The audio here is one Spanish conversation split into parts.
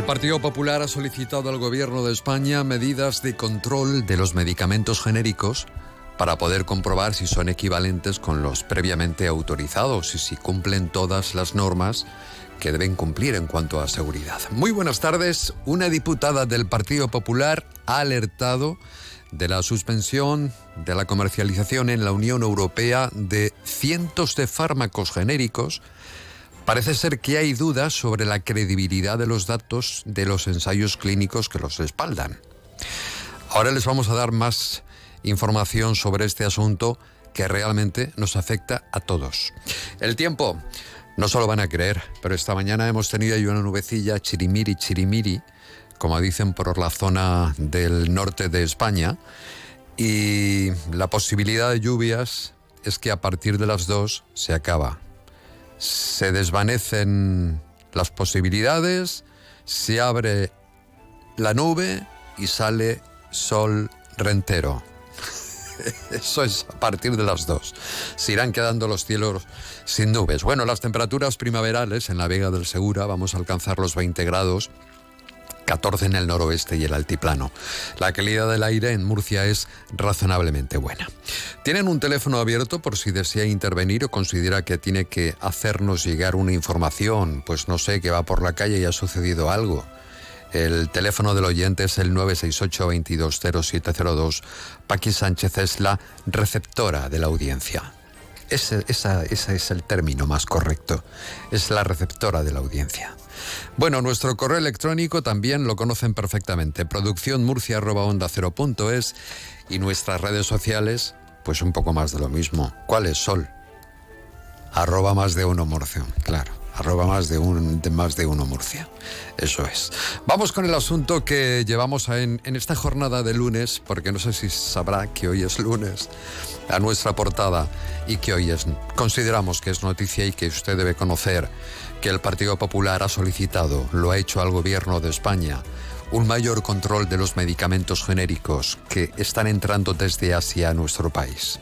El Partido Popular ha solicitado al Gobierno de España medidas de control de los medicamentos genéricos para poder comprobar si son equivalentes con los previamente autorizados y si cumplen todas las normas que deben cumplir en cuanto a seguridad. Muy buenas tardes. Una diputada del Partido Popular ha alertado de la suspensión de la comercialización en la Unión Europea de cientos de fármacos genéricos. Parece ser que hay dudas sobre la credibilidad de los datos de los ensayos clínicos que los respaldan. Ahora les vamos a dar más información sobre este asunto que realmente nos afecta a todos. El tiempo, no se lo van a creer, pero esta mañana hemos tenido ahí una nubecilla chirimiri, chirimiri, como dicen por la zona del norte de España, y la posibilidad de lluvias es que a partir de las dos se acaba. Se desvanecen las posibilidades, se abre la nube y sale sol rentero. Eso es a partir de las dos. Se irán quedando los cielos sin nubes. Bueno, las temperaturas primaverales en la Vega del Segura vamos a alcanzar los 20 grados. 14 en el noroeste y el altiplano. La calidad del aire en Murcia es razonablemente buena. Tienen un teléfono abierto por si desea intervenir o considera que tiene que hacernos llegar una información, pues no sé, que va por la calle y ha sucedido algo. El teléfono del oyente es el 968-220702. Paqui Sánchez es la receptora de la audiencia. Ese, es el término más correcto. Es la receptora de la audiencia. Bueno, nuestro correo electrónico también lo conocen perfectamente. Producciónmurcia.onda0.es y nuestras redes sociales, pues un poco más de lo mismo. ¿Cuál es Sol? Arroba más de uno Murcia, claro arroba más de, un, más de uno Murcia. Eso es. Vamos con el asunto que llevamos en, en esta jornada de lunes, porque no sé si sabrá que hoy es lunes, a nuestra portada y que hoy es, consideramos que es noticia y que usted debe conocer que el Partido Popular ha solicitado, lo ha hecho al gobierno de España, un mayor control de los medicamentos genéricos que están entrando desde Asia a nuestro país.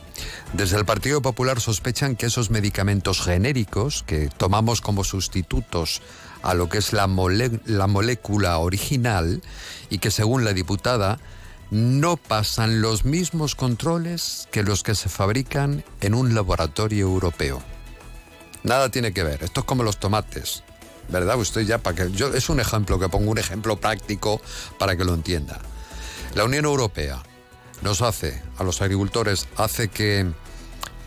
Desde el Partido Popular sospechan que esos medicamentos genéricos que tomamos como sustitutos a lo que es la, la molécula original y que según la diputada no pasan los mismos controles que los que se fabrican en un laboratorio europeo. Nada tiene que ver, esto es como los tomates. ¿verdad? Usted ya para que yo es un ejemplo que pongo un ejemplo práctico para que lo entienda. La Unión Europea nos hace a los agricultores hace que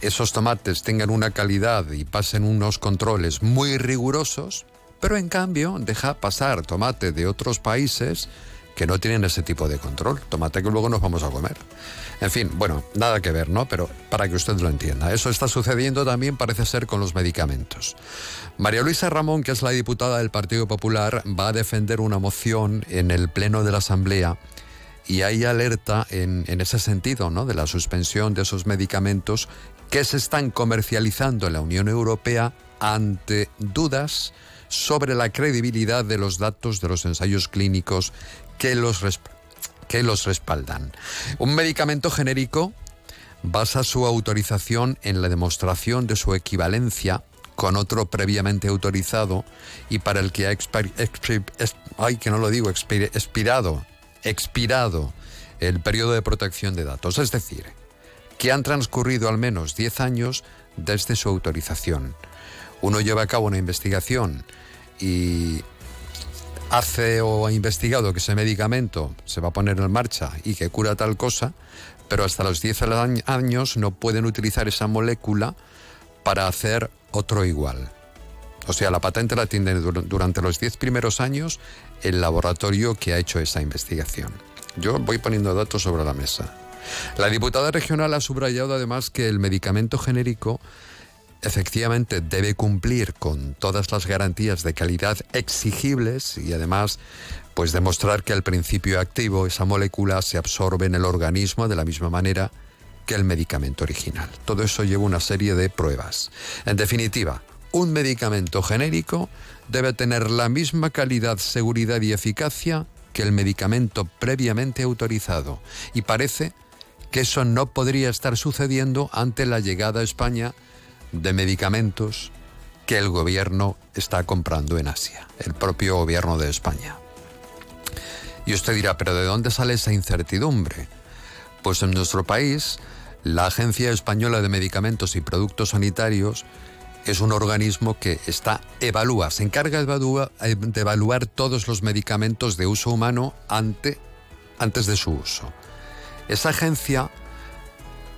esos tomates tengan una calidad y pasen unos controles muy rigurosos, pero en cambio deja pasar tomate de otros países que no tienen ese tipo de control, tomate que luego nos vamos a comer. En fin, bueno, nada que ver, ¿no? Pero para que usted lo entienda, eso está sucediendo también parece ser con los medicamentos. María Luisa Ramón, que es la diputada del Partido Popular, va a defender una moción en el Pleno de la Asamblea y hay alerta en, en, ese sentido, ¿no? De la suspensión de esos medicamentos que se están comercializando en la Unión Europea ante dudas sobre la credibilidad de los datos de los ensayos clínicos que los, que los respaldan. Un medicamento genérico basa su autorización en la demostración de su equivalencia con otro previamente autorizado y para el que ha que no lo digo, expirado, expirado el periodo de protección de datos. Es decir, que han transcurrido al menos 10 años desde su autorización. Uno lleva a cabo una investigación y hace o ha investigado que ese medicamento se va a poner en marcha y que cura tal cosa, pero hasta los 10 años no pueden utilizar esa molécula para hacer otro igual. O sea, la patente la tiene durante los 10 primeros años el laboratorio que ha hecho esa investigación. Yo voy poniendo datos sobre la mesa. La diputada regional ha subrayado además que el medicamento genérico efectivamente debe cumplir con todas las garantías de calidad exigibles y además pues demostrar que el principio activo, esa molécula, se absorbe en el organismo de la misma manera que el medicamento original. Todo eso lleva una serie de pruebas. En definitiva, un medicamento genérico debe tener la misma calidad, seguridad y eficacia que el medicamento previamente autorizado. Y parece que eso no podría estar sucediendo ante la llegada a España de medicamentos que el gobierno está comprando en Asia, el propio gobierno de España. Y usted dirá, pero ¿de dónde sale esa incertidumbre? Pues en nuestro país, la Agencia Española de Medicamentos y Productos Sanitarios es un organismo que está evalúa, se encarga de evaluar, todos los medicamentos de uso humano ante, antes de su uso. Esa agencia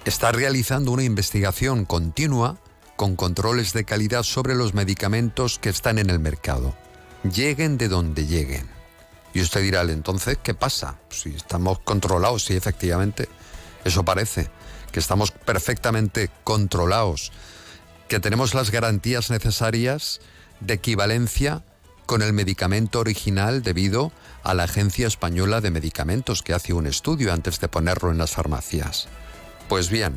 está realizando una investigación continua con controles de calidad sobre los medicamentos que están en el mercado, lleguen de donde lleguen. Y usted dirá, entonces, ¿qué pasa? Si estamos controlados, sí, efectivamente, eso parece, que estamos perfectamente controlados, que tenemos las garantías necesarias de equivalencia con el medicamento original debido a la Agencia Española de Medicamentos que hace un estudio antes de ponerlo en las farmacias. Pues bien,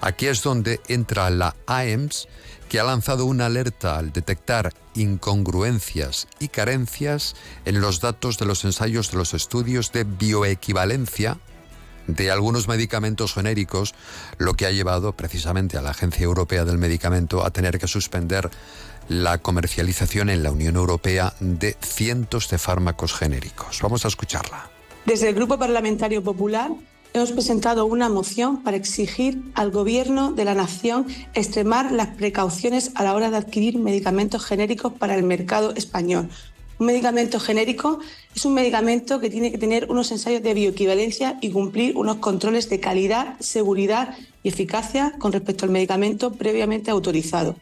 Aquí es donde entra la AEMS, que ha lanzado una alerta al detectar incongruencias y carencias en los datos de los ensayos de los estudios de bioequivalencia de algunos medicamentos genéricos, lo que ha llevado precisamente a la Agencia Europea del Medicamento a tener que suspender la comercialización en la Unión Europea de cientos de fármacos genéricos. Vamos a escucharla. Desde el Grupo Parlamentario Popular hemos presentado una moción para exigir al Gobierno de la Nación extremar las precauciones a la hora de adquirir medicamentos genéricos para el mercado español. Un medicamento genérico es un medicamento que tiene que tener unos ensayos de bioequivalencia y cumplir unos controles de calidad, seguridad y eficacia con respecto al medicamento previamente autorizado.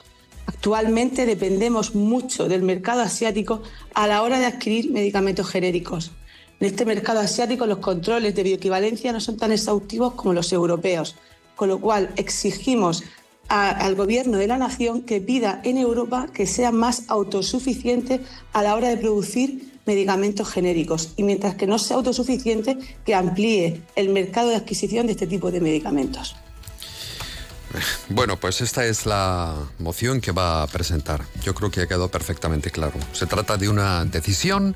Actualmente dependemos mucho del mercado asiático a la hora de adquirir medicamentos genéricos. En este mercado asiático los controles de bioequivalencia no son tan exhaustivos como los europeos, con lo cual exigimos al gobierno de la nación que pida en Europa que sea más autosuficiente a la hora de producir medicamentos genéricos y mientras que no sea autosuficiente que amplíe el mercado de adquisición de este tipo de medicamentos. Bueno, pues esta es la moción que va a presentar. Yo creo que ha quedado perfectamente claro. Se trata de una decisión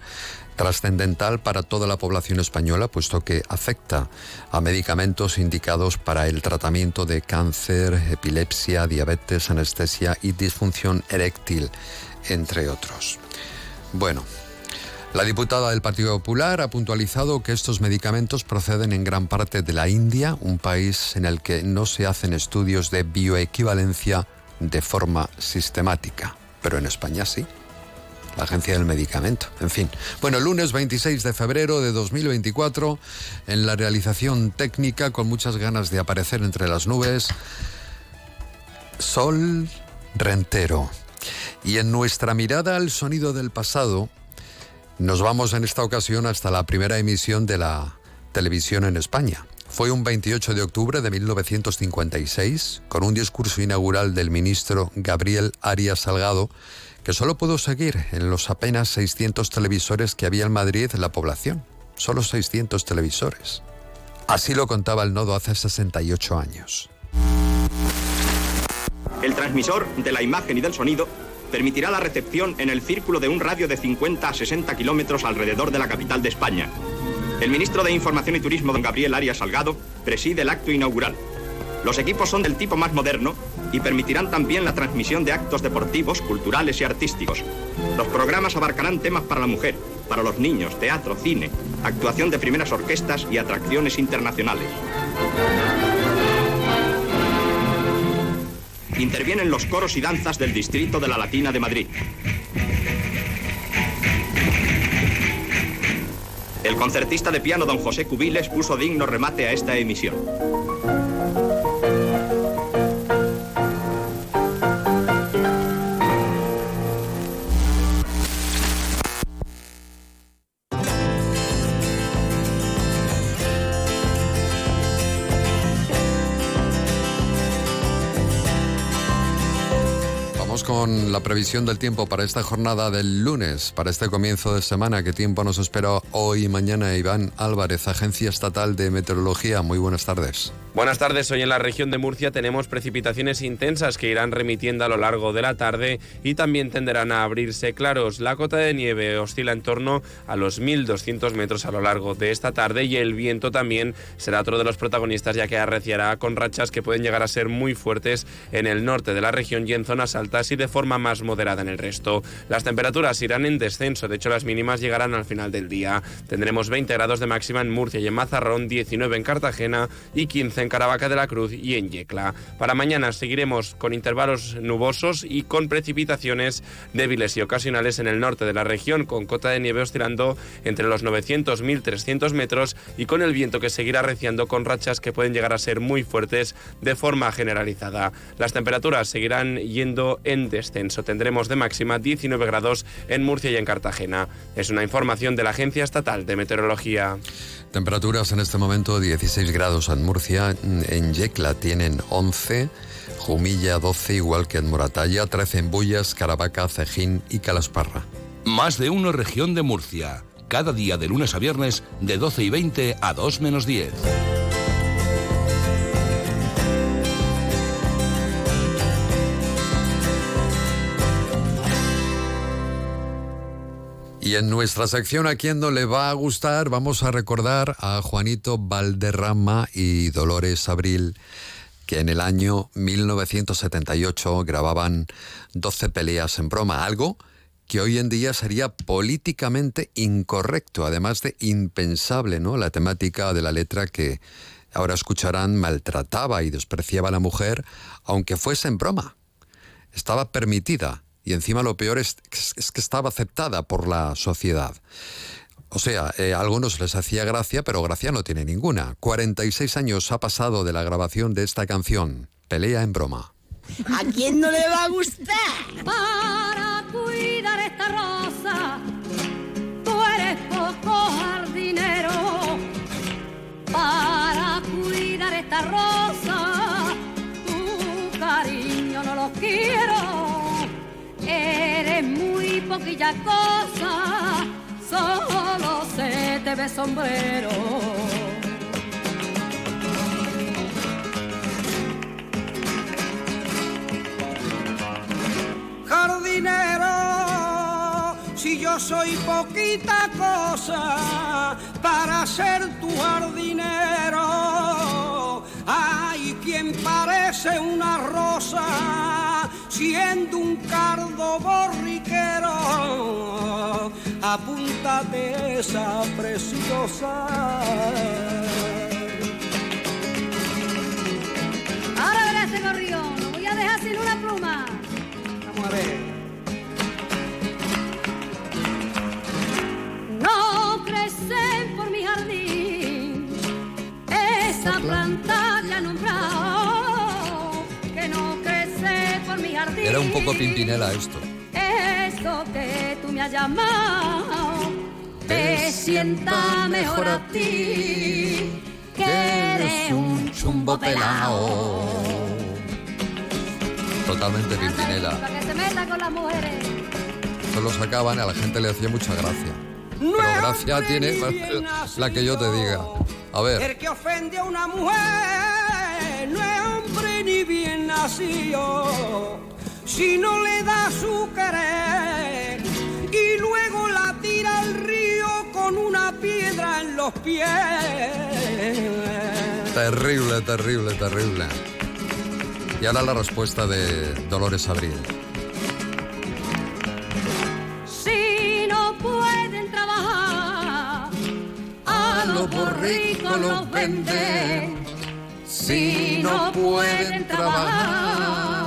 trascendental para toda la población española, puesto que afecta a medicamentos indicados para el tratamiento de cáncer, epilepsia, diabetes, anestesia y disfunción eréctil, entre otros. Bueno, la diputada del Partido Popular ha puntualizado que estos medicamentos proceden en gran parte de la India, un país en el que no se hacen estudios de bioequivalencia de forma sistemática, pero en España sí la Agencia del Medicamento. En fin. Bueno, lunes 26 de febrero de 2024, en la realización técnica, con muchas ganas de aparecer entre las nubes, Sol Rentero. Y en nuestra mirada al sonido del pasado, nos vamos en esta ocasión hasta la primera emisión de la televisión en España. Fue un 28 de octubre de 1956, con un discurso inaugural del ministro Gabriel Arias Salgado, que solo pudo seguir en los apenas 600 televisores que había en Madrid la población. Solo 600 televisores. Así lo contaba el nodo hace 68 años. El transmisor de la imagen y del sonido permitirá la recepción en el círculo de un radio de 50 a 60 kilómetros alrededor de la capital de España. El ministro de Información y Turismo, don Gabriel Arias Salgado, preside el acto inaugural. Los equipos son del tipo más moderno y permitirán también la transmisión de actos deportivos, culturales y artísticos. Los programas abarcarán temas para la mujer, para los niños, teatro, cine, actuación de primeras orquestas y atracciones internacionales. Intervienen los coros y danzas del Distrito de la Latina de Madrid. El concertista de piano don José Cubiles puso digno remate a esta emisión. Vamos con la previsión del tiempo para esta jornada del lunes, para este comienzo de semana. ¿Qué tiempo nos espera hoy y mañana? Iván Álvarez, Agencia Estatal de Meteorología. Muy buenas tardes. Buenas tardes. Hoy en la región de Murcia tenemos precipitaciones intensas que irán remitiendo a lo largo de la tarde y también tenderán a abrirse claros. La cota de nieve oscila en torno a los 1.200 metros a lo largo de esta tarde y el viento también será otro de los protagonistas ya que arreciará con rachas que pueden llegar a ser muy fuertes en el norte de la región y en zonas altas y de forma más moderada en el resto. Las temperaturas irán en descenso, de hecho las mínimas llegarán al final del día. Tendremos 20 grados de máxima en Murcia y en Mazarrón, 19 en Cartagena y 15 en Caravaca de la Cruz y en Yecla. Para mañana seguiremos con intervalos nubosos y con precipitaciones débiles y ocasionales en el norte de la región, con cota de nieve oscilando entre los 900 y 1300 metros y con el viento que seguirá reciando con rachas que pueden llegar a ser muy fuertes de forma generalizada. Las temperaturas seguirán yendo en descenso. Tendremos de máxima 19 grados en Murcia y en Cartagena. Es una información de la Agencia Estatal de Meteorología. Temperaturas en este momento 16 grados en Murcia, en Yecla tienen 11, Jumilla 12 igual que en Moratalla, 13 en Bullas, Caravaca, Cejín y Calasparra. Más de uno región de Murcia, cada día de lunes a viernes de 12 y 20 a 2 menos 10. Y en nuestra sección a quien no le va a gustar, vamos a recordar a Juanito Valderrama y Dolores Abril, que en el año 1978 grababan 12 peleas en broma, algo que hoy en día sería políticamente incorrecto, además de impensable, ¿no? La temática de la letra que ahora escucharán maltrataba y despreciaba a la mujer, aunque fuese en broma. Estaba permitida y encima lo peor es, que estaba aceptada por la sociedad. O sea, eh, a algunos les hacía gracia, pero gracia no tiene ninguna. 46 años ha pasado de la grabación de esta canción, Pelea en broma. ¿A quién no le va a gustar? Para cuidar esta rosa, tú eres poco jardinero. Para cuidar esta rosa, tu cariño no lo quiero Muy poquilla cosa, solo se te ve sombrero. Jardinero, si yo soy poquita cosa para ser tu jardinero, hay quien parece una rosa siendo un cardo borriquero, apúntate esa preciosa. Ahora verás este gorrión, no voy a dejar sin una pluma. Vamos a ver. No crecen por mi jardín esa planta Era un poco pimpinela esto. Eso que tú me has llamado te sienta mejor a ti que eres un chumbo pelao. Totalmente pimpinela. Para que se meta con las mujeres. Esto lo sacaban y a la gente le hacía mucha gracia. Pero gracia tiene la que yo te diga. A ver. El que ofende a una mujer no es hombre ni bien nacido. Si no le da su querer y luego la tira al río con una piedra en los pies. Terrible, terrible, terrible. Y ahora la respuesta de Dolores Abril. Si no pueden trabajar, a los borricos los venden. Si no pueden trabajar,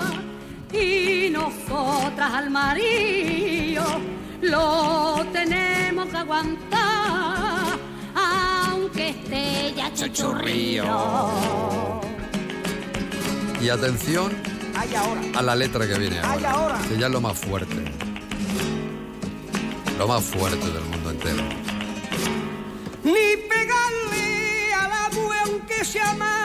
y nosotras al marido lo tenemos que aguantar, aunque esté ya chuchurrío. Y atención a la letra que viene ahora. Que ya es lo más fuerte. Lo más fuerte del mundo entero. Ni pegarle a la mujer aunque sea mala.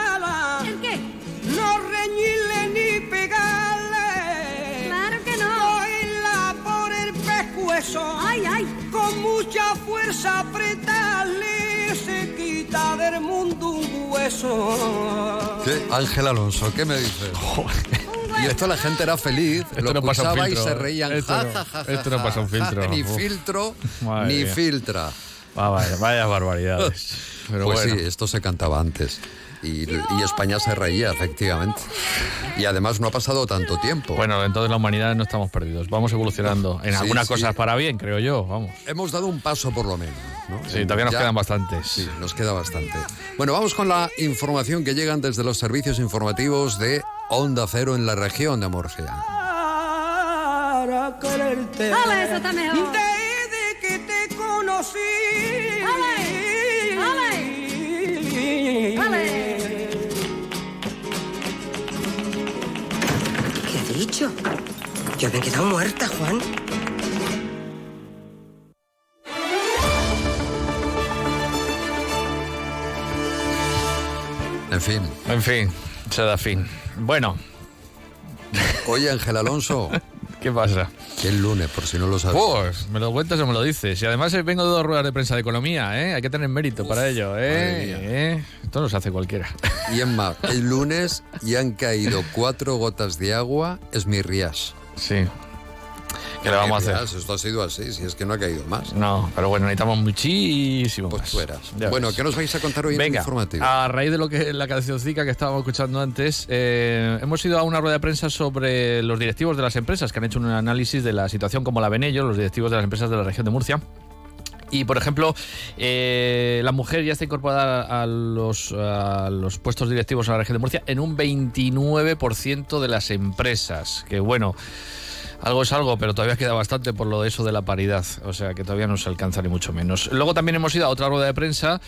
Fuerza apretarle se quita del mundo un hueso. ¿Qué? Ángel Alonso, ¿qué me dices? Y esto la gente era feliz, Esto lo no pasa un escuchaba y se reían. Esto Ja, no- ja, ja, ja, esto no pasa un ja, filtro. Ni Uf. filtro, Madre ni mía. filtra. Ah, vaya, vaya barbaridades. Pero pues bueno. sí, esto se cantaba antes. Y, y España se reía, efectivamente. Y además no ha pasado tanto tiempo. Bueno, entonces la humanidad no estamos perdidos. Vamos evolucionando. En Sí, algunas sí. cosas para bien, creo yo. Vamos. Hemos dado un paso por lo menos. ¿no? Sí, todavía nos Ya- quedan bastantes. Sí, nos queda bastante. Bueno, vamos con la información que llegan desde los servicios informativos de Onda Cero en la región de Murcia. Para quererte. Ale, eso está mejor. Desde que te conocí. Ale, dicho? Yo me he quedado muerta, Juan. En fin. En fin, se da fin. Bueno, Oye, Ángel Alonso, ¿qué pasa? que el lunes, por si no lo sabes. Pues, me lo cuentas o me lo dices. Y además eh, vengo de dos ruedas de prensa de economía, ¿eh? Hay que tener mérito para ello, ¿eh? ¿eh? Esto no se hace cualquiera. Y en más, el lunes ya han caído cuatro gotas de agua, es mi rías. Sí. ¿Qué le vamos a hacer? Esto ha sido así, si es que no ha caído más. No, pero bueno, necesitamos muchísimo Pues más. Bueno. ¿qué nos vais a contar hoy en el Venga, informativo? a raíz de lo que la cancioncica que estábamos escuchando antes, eh, hemos ido a una rueda de prensa sobre los directivos de las empresas que han hecho un análisis de la situación como la ven ellos, los directivos de las empresas de la región de Murcia. Y, por ejemplo, eh, la mujer ya está incorporada a los, a los puestos directivos en la región de Murcia en un 29% de las empresas. Que bueno, algo es algo, pero todavía queda bastante por lo de eso de la paridad. O sea, que todavía no se alcanza ni mucho menos. Luego también hemos ido a otra rueda de prensa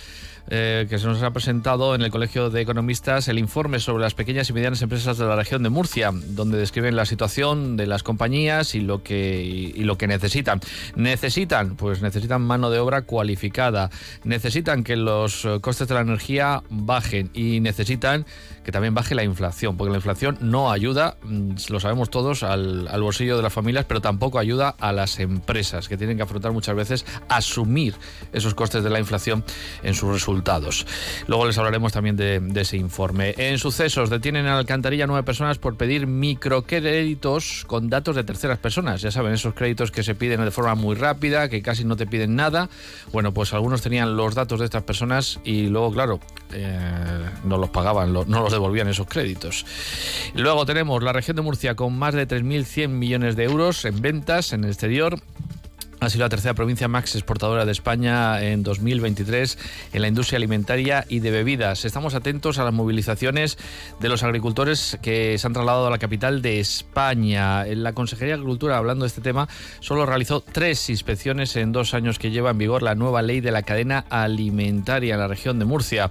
eh, que se nos ha presentado en el Colegio de Economistas el informe sobre las pequeñas y medianas empresas de la región de Murcia, donde describen la situación de las compañías y lo que, y, lo que necesitan. ¿Necesitan? Pues necesitan mano de obra cualificada. Necesitan que los eh, costes de la energía bajen y necesitan que también baje la inflación, porque la inflación no ayuda, mm, lo sabemos todos, al, al bolsillo de las familias, pero tampoco ayuda a las empresas, que tienen que afrontar muchas veces asumir esos costes de la inflación en sus resultados. Luego les hablaremos también de, ese informe. En sucesos, detienen en Alcantarilla nueve personas por pedir microcréditos con datos de terceras personas. Ya saben, esos créditos que se piden de forma muy rápida, que casi no te piden nada. Bueno, pues algunos tenían los datos de estas personas y luego, claro, eh, no los pagaban, no los devolvían esos créditos. Luego tenemos la región de Murcia con más de 3.100 millones de euros en ventas en el exterior. Ha sido la tercera provincia más exportadora de España en 2023 en la industria alimentaria y de bebidas. Estamos atentos a las movilizaciones de los agricultores que se han trasladado a la capital de España. La Consejería de Agricultura, hablando de este tema, solo realizó tres inspecciones en dos años que lleva en vigor la nueva ley de la cadena alimentaria en la región de Murcia.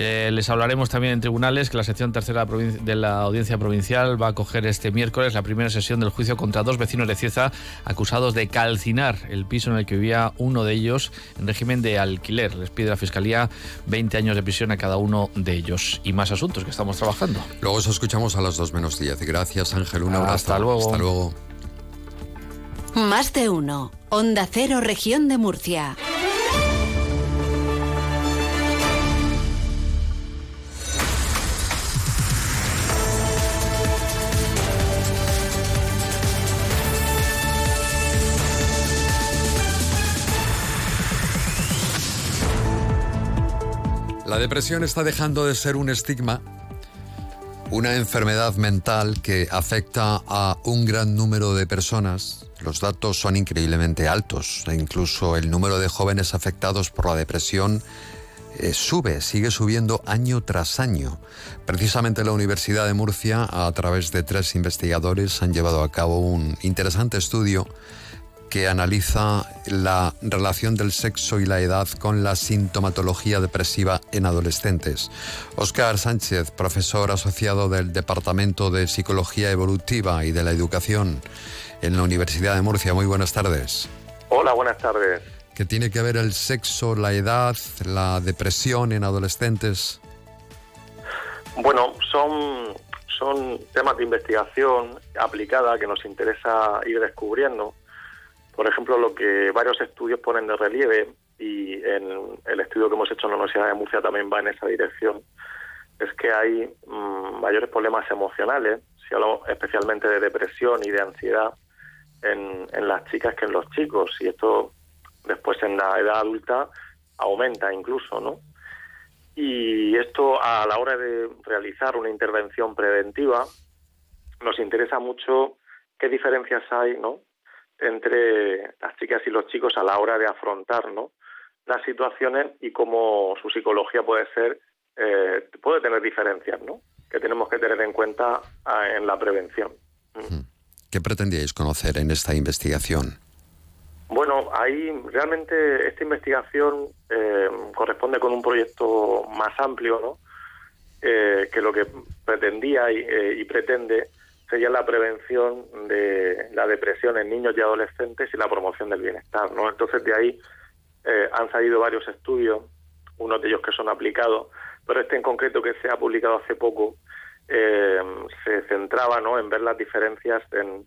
Eh, les hablaremos también en tribunales que la sección tercera de la audiencia provincial va a acoger este miércoles la primera sesión del juicio contra dos vecinos de Cieza acusados de calcinar el piso en el que vivía uno de ellos en régimen de alquiler. Les pide la fiscalía 20 años de prisión a cada uno de ellos y más asuntos que estamos trabajando. Luego os escuchamos a las 2 menos 10. Gracias, Ángel. Un abrazo. Hasta luego. Hasta luego. Más de uno. Onda Cero, región de Murcia. La depresión está dejando de ser un estigma, una enfermedad mental que afecta a un gran número de personas. Los datos son increíblemente altos e incluso el número de jóvenes afectados por la depresión eh, sube, sigue subiendo año tras año. Precisamente la Universidad de Murcia, a través de tres investigadores, han llevado a cabo un interesante estudio que analiza la relación del sexo y la edad con la sintomatología depresiva en adolescentes. Óscar Sánchez, profesor asociado del Departamento de Psicología Evolutiva y de la Educación en la Universidad de Murcia. Muy buenas tardes. Hola, buenas tardes. ¿Qué tiene que ver el sexo, la edad, la depresión en adolescentes? Bueno, son, son temas de investigación aplicada que nos interesa ir descubriendo, Por ejemplo, lo que varios estudios ponen de relieve, y en el estudio que hemos hecho en la Universidad de Murcia también va en esa dirección, es que hay mm, mayores problemas emocionales, si hablamos especialmente de depresión y de ansiedad, en, en las chicas que en los chicos. Y esto después en la edad adulta aumenta incluso, ¿no? Y esto a la hora de realizar una intervención preventiva nos interesa mucho qué diferencias hay, ¿no? Entre las chicas y los chicos a la hora de afrontar, ¿no? las situaciones y cómo su psicología puede ser eh, puede tener diferencias, ¿no? Que tenemos que tener en cuenta ah, en la prevención. ¿Qué pretendíais conocer en esta investigación? Bueno, ahí realmente esta investigación eh, corresponde con un proyecto más amplio, ¿no? Eh, que lo que pretendía y, eh, y, pretende sería la prevención de la depresión en niños y adolescentes y la promoción del bienestar, ¿no? Entonces de ahí han salido varios estudios, unos de ellos que son aplicados, pero este en concreto que se ha publicado hace poco se centraba, ¿no? En ver las diferencias en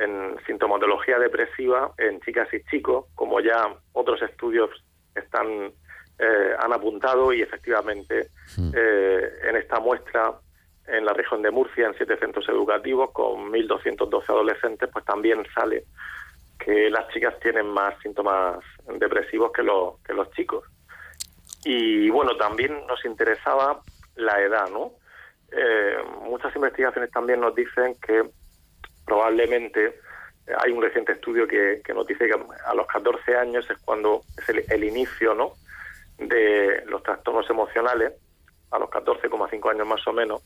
en sintomatología depresiva en chicas y chicos, como ya otros estudios están eh, han apuntado y efectivamente eh, en esta muestra en la región de Murcia, en siete centros educativos con 1.212 adolescentes, pues también sale que las chicas tienen más síntomas depresivos que los, que los chicos. Y bueno, también nos interesaba la edad, ¿no? Eh, muchas investigaciones también nos dicen que probablemente hay un reciente estudio que, nos dice que a los 14 años es cuando es el, inicio ¿no? de los trastornos emocionales, a los 14,5 años más o menos.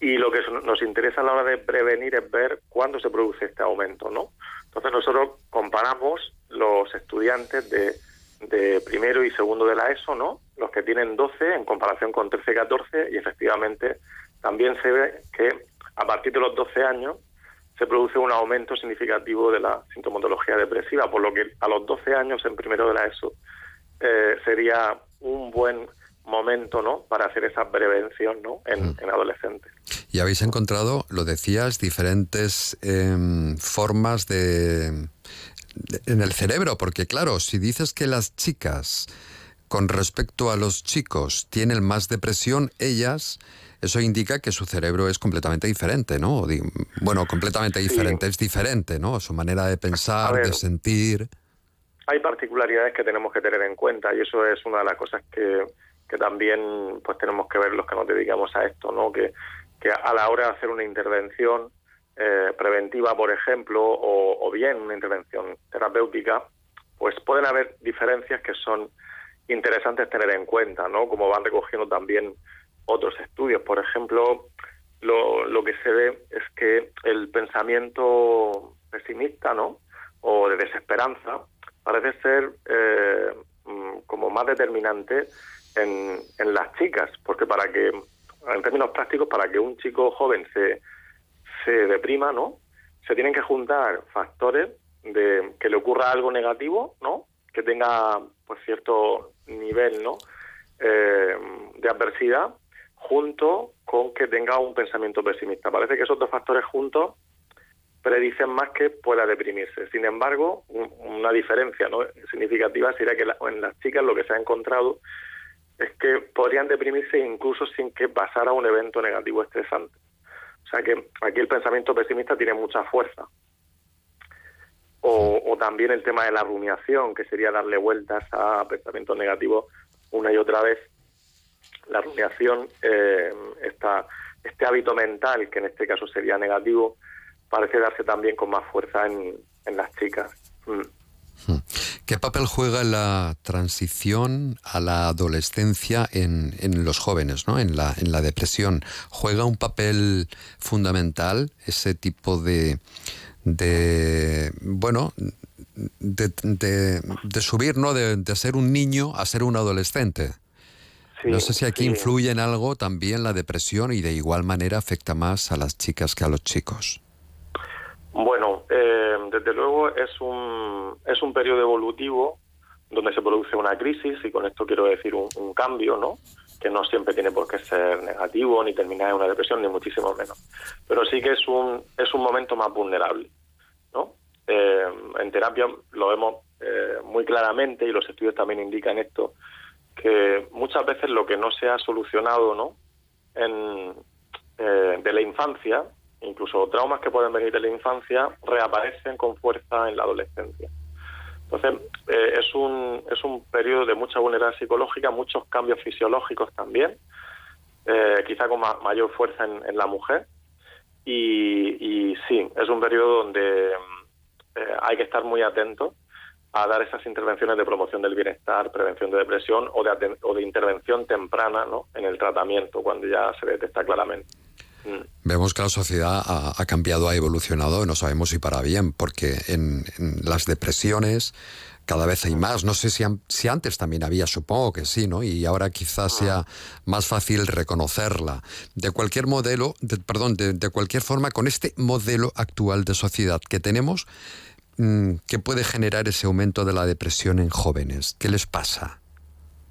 Y lo que nos interesa a la hora de prevenir es ver cuándo se produce este aumento, ¿no? Entonces nosotros comparamos los estudiantes de, de primero y segundo de la ESO, ¿no? Los que tienen 12 en comparación con 13 14 y efectivamente también se ve que a partir de los 12 años se produce un aumento significativo de la sintomatología depresiva, por lo que a los 12 años en primero de la ESO eh, sería un buen momento ¿no? para hacer esa prevención ¿no? en, adolescentes. Y habéis encontrado, lo decías, diferentes em, formas de, en el cerebro, porque claro, si dices que las chicas con respecto a los chicos tienen más depresión, ellas eso indica que su cerebro es completamente diferente, ¿no? Bueno, completamente diferente, es diferente, ¿no? Su manera de pensar, de sentir. Hay particularidades que tenemos que tener en cuenta y eso es una de las cosas que, que también pues tenemos que ver los que nos dedicamos a esto, ¿no? Que, que a la hora de hacer una intervención eh, preventiva, por ejemplo, o, o bien una intervención terapéutica, pues pueden haber diferencias que son interesantes tener en cuenta, ¿no? Como van recogiendo también otros estudios. Por ejemplo, lo, lo que se ve es que el pensamiento pesimista, ¿no? O de desesperanza parece ser eh, mm, como más determinante en, en las chicas, porque para que, en términos prácticos, para que un chico joven se, se deprima, ¿no? Se tienen que juntar factores de que le ocurra algo negativo, ¿no? Que tenga pues cierto nivel, ¿no? Eh, de adversidad junto con que tenga un pensamiento pesimista. Parece que esos dos factores juntos predicen más que pueda deprimirse. Sin embargo, una diferencia ¿no? significativa sería que en las chicas lo que se ha encontrado es que podrían deprimirse incluso sin que pasara un evento negativo estresante. O sea que aquí el pensamiento pesimista tiene mucha fuerza. O, también el tema de la rumiación, que sería darle vueltas a pensamientos negativos una y otra vez la rumiación, eh, este hábito mental, que en este caso sería negativo, parece darse también con más fuerza en, las chicas. Mm. ¿Qué papel juega la transición a la adolescencia en, en los jóvenes, ¿no? en, la, en la depresión? ¿Juega un papel fundamental ese tipo de, de bueno, de, de, subir, ¿no? De, de, ser un niño a ser un adolescente? no sé si aquí influye en algo también la depresión y de igual manera afecta más a las chicas que a los chicos. Bueno, eh, desde luego es un, es un periodo evolutivo donde se produce una crisis y con esto quiero decir un, cambio, ¿no? Que no siempre tiene por qué ser negativo ni terminar en una depresión ni muchísimo menos, pero sí que es un es un momento más vulnerable, ¿no? eh, en terapia lo vemos eh, muy claramente y los estudios también indican esto, que muchas veces lo que no se ha solucionado ¿no? En, eh, de la infancia, incluso traumas que pueden venir de la infancia, reaparecen con fuerza en la adolescencia. Entonces, eh, es, un, es un periodo de mucha vulnerabilidad psicológica, muchos cambios fisiológicos también, eh, quizá con ma- mayor fuerza en, en la mujer. Y, sí, es un periodo donde eh, hay que estar muy atento a dar esas intervenciones de promoción del bienestar, prevención de depresión o de, o de intervención temprana ¿no? en el tratamiento, cuando ya se detecta claramente. Vemos que la sociedad ha, cambiado, ha evolucionado, no sabemos si para bien, porque en, las depresiones cada vez hay más. No sé si, si antes también había, supongo que sí, ¿no? Y ahora quizás sea más fácil reconocerla. De cualquier modelo, de- perdón, de, de cualquier forma, con este modelo actual de sociedad que tenemos, mm, ¿qué puede generar ese aumento de la depresión en jóvenes? ¿Qué les pasa?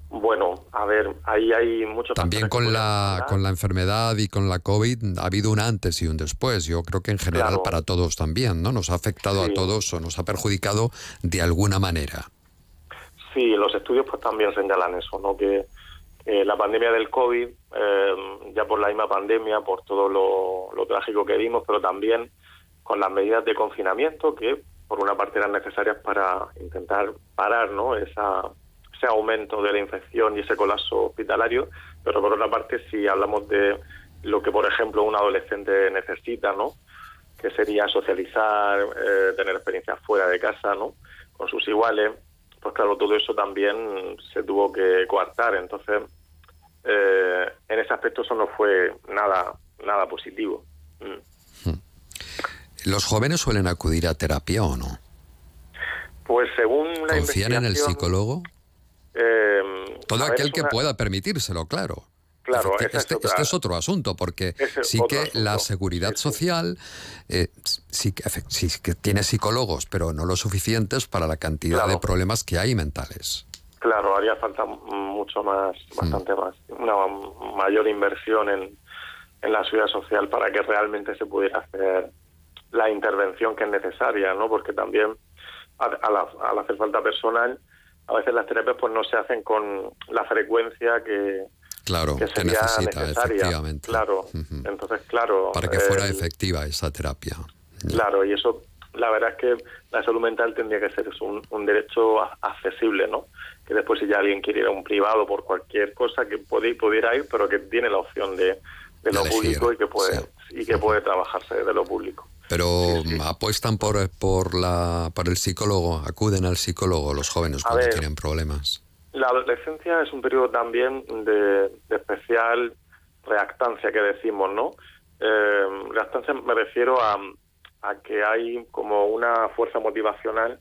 Bueno, a ver, ahí hay muchos También con la, con la enfermedad y con la COVID ha habido un antes y un después. Yo creo que en general Claro. para todos también, ¿no? Nos ha afectado Sí. a todos o nos ha perjudicado de alguna manera. Sí, los estudios pues también señalan eso, ¿no? Que eh, la pandemia del COVID, eh, ya por la misma pandemia, por todo lo, lo trágico que vimos, pero también con las medidas de confinamiento que por una parte eran necesarias para intentar parar, ¿no? Esa, ese aumento de la infección y ese colapso hospitalario, pero por otra parte si hablamos de lo que por ejemplo un adolescente necesita, ¿no? Que sería socializar, eh, tener experiencias fuera de casa, ¿no? Con sus iguales, pues claro, todo eso también se tuvo que coartar. Entonces, eh, en ese aspecto eso no fue nada, nada positivo. Mm. ¿Los jóvenes suelen acudir a terapia o no? Pues según la ¿Confían en el psicólogo? Eh, Todo aquel que una- pueda permitírselo, claro. Claro, esa es este, otra- este es otro asunto, porque sí que asunto. la seguridad social eh, sí, que sí que tiene psicólogos, pero no lo suficientes para la cantidad de problemas que hay mentales. Claro, haría falta mucho más, bastante más, una mayor inversión en, en la seguridad social para que realmente se pudiera hacer la intervención que es necesaria, ¿no? Porque también al, al- al hacer falta personal, a veces las terapias pues no se hacen con la frecuencia que, Claro, que que sería necesita, necesaria. efectivamente. Claro, entonces claro. Para que fuera eh, efectiva esa terapia. Claro, y eso, la verdad es que la salud mental tendría que ser un, un derecho a- accesible, ¿no? Que después si ya alguien quiere ir a un privado por cualquier cosa, que puede, pudiera ir, pero que tiene la opción de, de lo elegir, público y que puede y que puede trabajarse desde lo público. Pero apuestan por, por, la, por el psicólogo, acuden al psicólogo los jóvenes cuando ver. tienen problemas. La adolescencia es un periodo también de, de especial reactancia que decimos, ¿no? Eh, reactancia me refiero a, a que hay como una fuerza motivacional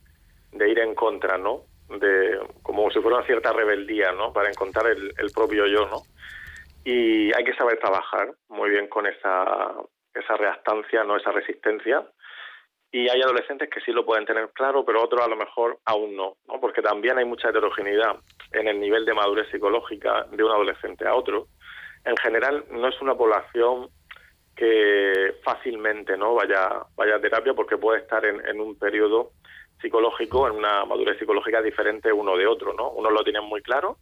de ir en contra, ¿no? De como si fuera una cierta rebeldía, ¿no? Para encontrar el, el propio yo, ¿no? Y hay que saber trabajar muy bien con esa esa reactancia, no esa resistencia. Y hay adolescentes que sí lo pueden tener claro, pero otros a lo mejor aún no, ¿no? Porque también hay mucha heterogeneidad en el nivel de madurez psicológica de un adolescente a otro. En general, no es una población que fácilmente no vaya vaya a terapia porque puede estar en, en un periodo psicológico, en una madurez psicológica diferente uno de otro, ¿no? Unos lo tienen muy claro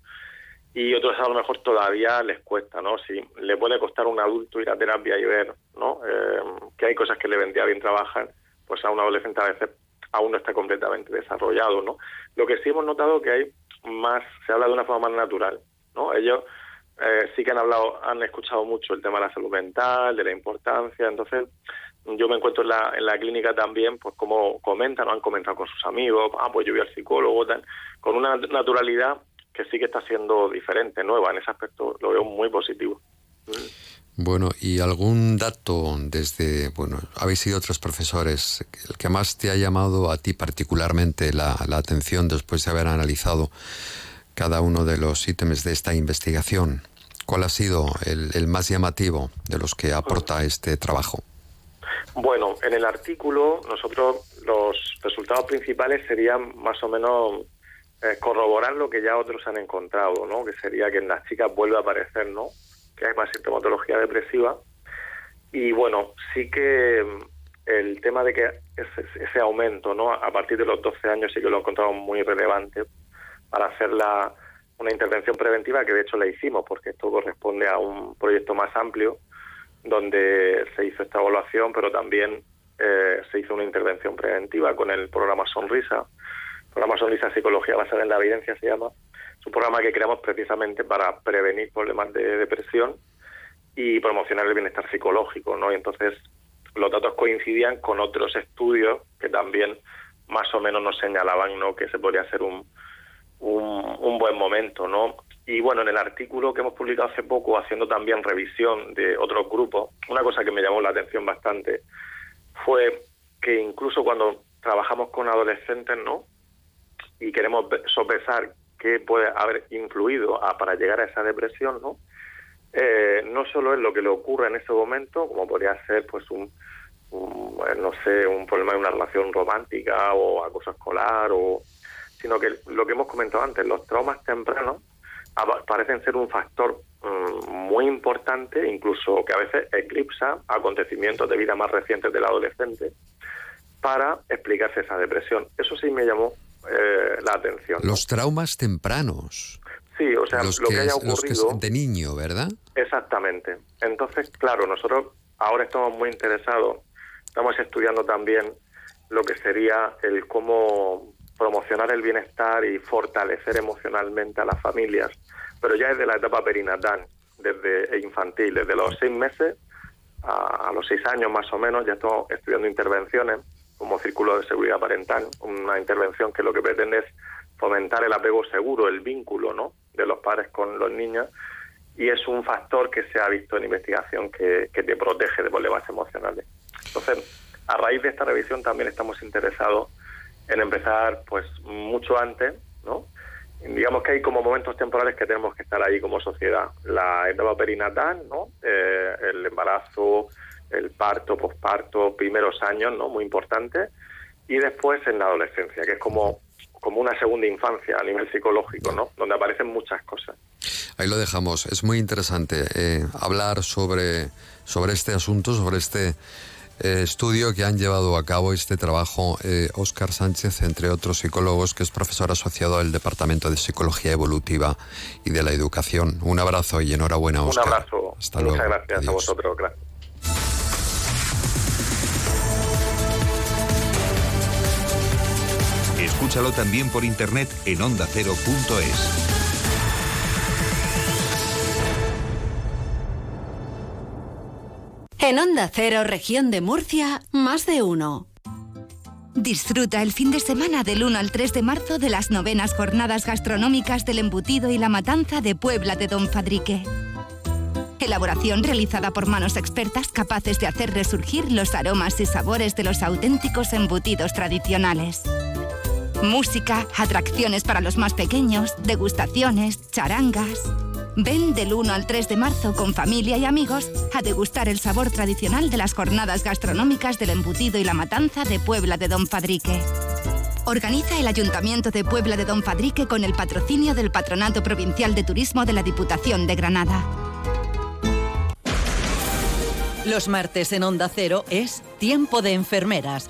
y otros a lo mejor todavía les cuesta, ¿no? Si le puede costar a un adulto ir a terapia y ver, ¿no? Eh, que hay cosas que le vendría bien trabajar, pues a un adolescente a veces aún no está completamente desarrollado, ¿no? Lo que sí hemos notado que hay más, se habla de una forma más natural, ¿no? Ellos eh, sí que han hablado, han escuchado mucho el tema de la salud mental, de la importancia, entonces yo me encuentro en la, en la clínica también, pues como comentan, han comentado con sus amigos, ah, pues yo voy al psicólogo, tal, con una naturalidad que sí que está siendo diferente, nueva, en ese aspecto lo veo muy positivo. Bueno, ¿y algún dato desde, bueno, habéis sido otros profesores, el que más te ha llamado a ti particularmente la, la atención después de haber analizado cada uno de los ítems de esta investigación? ¿Cuál ha sido el, el más llamativo de los que aporta este trabajo? Bueno, en el artículo nosotros los resultados principales serían más o menos eh, corroborar lo que ya otros han encontrado, ¿no? Que sería que en las chicas vuelve a aparecer, ¿no? Que hay más sintomatología depresiva. Y bueno, sí que el tema de que ese, ese aumento, ¿no? A partir de los 12 años sí que lo encontramos muy relevante para hacer la, una intervención preventiva que de hecho la hicimos porque esto corresponde a un proyecto más amplio donde se hizo esta evaluación, pero también eh, se hizo una intervención preventiva con el programa Sonrisa. Programa Sonrisa Psicología basada en la evidencia se llama. Es un programa que creamos precisamente para prevenir problemas de depresión y promocionar el bienestar psicológico, ¿no? Y entonces los datos coincidían con otros estudios que también más o menos nos señalaban, ¿no? Que se podría ser un, un, un buen momento, ¿no? Y bueno, en el artículo que hemos publicado hace poco, haciendo también revisión de otros grupos, una cosa que me llamó la atención bastante fue que incluso cuando trabajamos con adolescentes, ¿no? Y queremos sopesar qué puede haber influido a, para llegar a esa depresión, ¿no? Eh, no solo es lo que le ocurre en ese momento, como podría ser, pues, un, un no sé, un problema de una relación romántica o acoso escolar, o, sino que lo que hemos comentado antes, los traumas tempranos parecen ser un factor um, muy importante, incluso que a veces eclipsa acontecimientos de vida más recientes del adolescente, para explicarse esa depresión. Eso sí me llamó eh, la atención. Los traumas tempranos. Sí, o sea, los lo que, que, haya los que ocurrido. de niño, ¿verdad? Exactamente. Entonces, claro, nosotros ahora estamos muy interesados, estamos estudiando también lo que sería el cómo promocionar el bienestar y fortalecer emocionalmente a las familias, pero ya desde la etapa perinatal, desde infantil, desde los seis meses a los seis años más o menos, ya estamos estudiando intervenciones como Círculo de Seguridad Parental, una intervención que lo que pretende es fomentar el apego seguro, el vínculo ¿no? de los padres con los niños, y es un factor que se ha visto en investigación que, que te protege de problemas emocionales. Entonces, a raíz de esta revisión también estamos interesados en empezar pues mucho antes, ¿no? Digamos que hay como momentos temporales que tenemos que estar ahí como sociedad. La etapa perinatal, ¿no? Eh, el embarazo, el parto, posparto, primeros años, ¿no? Muy importante. Y después en la adolescencia, que es como, como una segunda infancia a nivel psicológico, ¿no? Donde aparecen muchas cosas. Ahí lo dejamos. Es muy interesante eh, hablar sobre, sobre este asunto, sobre este eh, estudio que han llevado a cabo este trabajo eh, Óscar Sánchez, entre otros psicólogos, que es profesor asociado al Departamento de Psicología Evolutiva y de la Educación. Un abrazo y enhorabuena, Óscar. Un abrazo. Hasta Muchas luego. gracias a vosotros. Gracias. Escúchalo también por internet en ondacero.es. En Onda Cero, región de Murcia, más de uno. Disfruta el fin de semana del 1 al 3 de marzo de las novenas jornadas gastronómicas del embutido y la matanza de Puebla de Don Fadrique. Elaboración realizada por manos expertas capaces de hacer resurgir los aromas y sabores de los auténticos embutidos tradicionales. Música, atracciones para los más pequeños, degustaciones, charangas. Ven del 1 al 3 de marzo con familia y amigos a degustar el sabor tradicional de las jornadas gastronómicas del embutido y la matanza de Puebla de Don Fadrique. Organiza el Ayuntamiento de Puebla de Don Fadrique con el patrocinio del Patronato Provincial de Turismo de la Diputación de Granada. Los martes en Onda Cero es Tiempo de Enfermeras,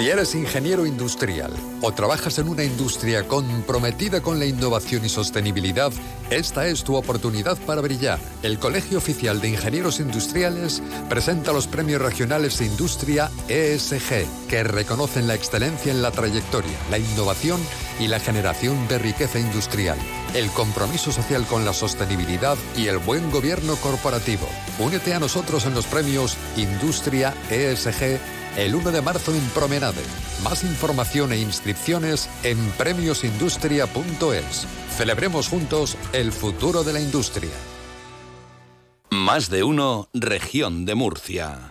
Si eres ingeniero industrial o trabajas en una industria comprometida con la innovación y sostenibilidad, esta es tu oportunidad para brillar. El Colegio Oficial de Ingenieros Industriales presenta los premios regionales Industria ESG, que reconocen la excelencia en la trayectoria, la innovación y la generación de riqueza industrial, el compromiso social con la sostenibilidad y el buen gobierno corporativo. Únete a nosotros en los premios Industria ESG el 1 de marzo en Promenade. Más información e inscripciones en premiosindustria.es. Celebremos juntos el futuro de la industria. Más de uno, región de Murcia.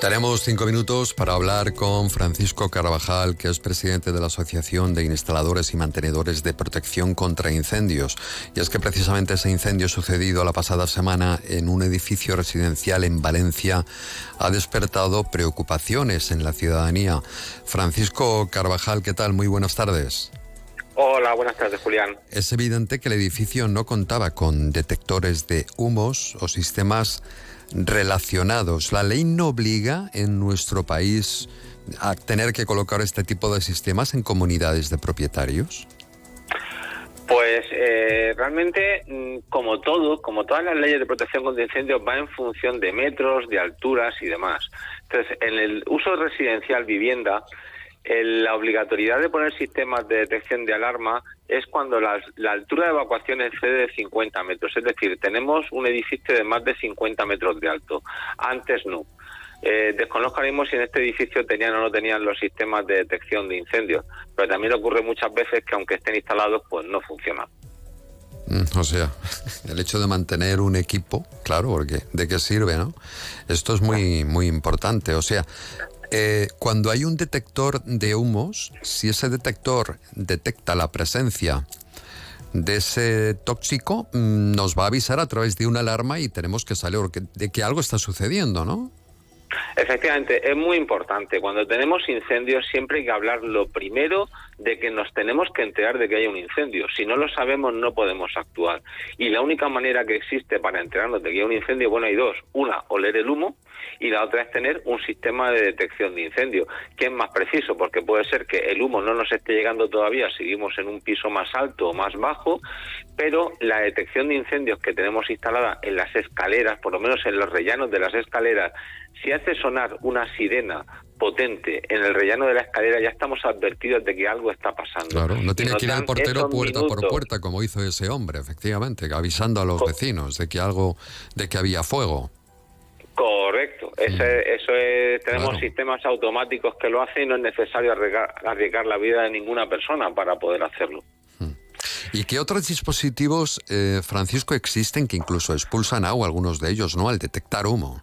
Tenemos cinco minutos para hablar con Francisco Carvajal, que es presidente de la Asociación de Instaladores y Mantenedores de Protección contra Incendios. Y es que precisamente ese incendio sucedido la pasada semana en un edificio residencial en Valencia ha despertado preocupaciones en la ciudadanía. Francisco Carvajal, ¿qué tal? Muy buenas tardes. Hola, buenas tardes, Julián. Es evidente que el edificio no contaba con detectores de humos o sistemas relacionados. ¿La ley no obliga en nuestro país a tener que colocar este tipo de sistemas en comunidades de propietarios? Pues eh, realmente, mm, como todo, como todas las leyes de protección contra incendios, va en función de metros, de alturas y demás. Entonces, en el uso residencial vivienda, la obligatoriedad de poner sistemas de detección de alarma es cuando la, altura de evacuación excede de 50 metros. Es decir, tenemos un edificio de más de 50 metros de alto. Antes no. Eh, si en este edificio tenían o no tenían los sistemas de detección de incendios, pero también ocurre muchas veces que aunque estén instalados, pues no funcionan. Mm, o sea, el hecho de mantener un equipo, claro, porque ¿de qué sirve, no? Esto es muy, muy importante. O sea, eh, cuando hay un detector de humos, si ese detector detecta la presencia de ese tóxico, mm, nos va a avisar a través de una alarma y tenemos que salir de que algo está sucediendo, ¿no? Efectivamente, es muy importante. Cuando tenemos incendios siempre hay que hablar lo primero de que nos tenemos que enterar de que hay un incendio. Si no lo sabemos no podemos actuar. Y la única manera que existe para enterarnos de que hay un incendio, bueno, hay dos. Una, oler el humo y la otra es tener un sistema de detección de incendio, que es más preciso, porque puede ser que el humo no nos esté llegando todavía, seguimos en un piso más alto o más bajo, pero la detección de incendios que tenemos instalada en las escaleras, por lo menos en los rellanos de las escaleras, si hace sonar una sirena potente en el rellano de la escalera, ya estamos advertidos de que algo está pasando. Claro, no tiene que ir al portero puerta por puerta, como hizo ese hombre, efectivamente, avisando a los vecinos de que algo, de que había fuego. Correcto, Ese, eso es, tenemos sistemas automáticos que lo hacen y no es necesario arriesgar, la vida de ninguna persona para poder hacerlo. ¿Y qué otros dispositivos, eh, Francisco, existen que incluso expulsan agua, algunos de ellos, ¿no? Al detectar humo.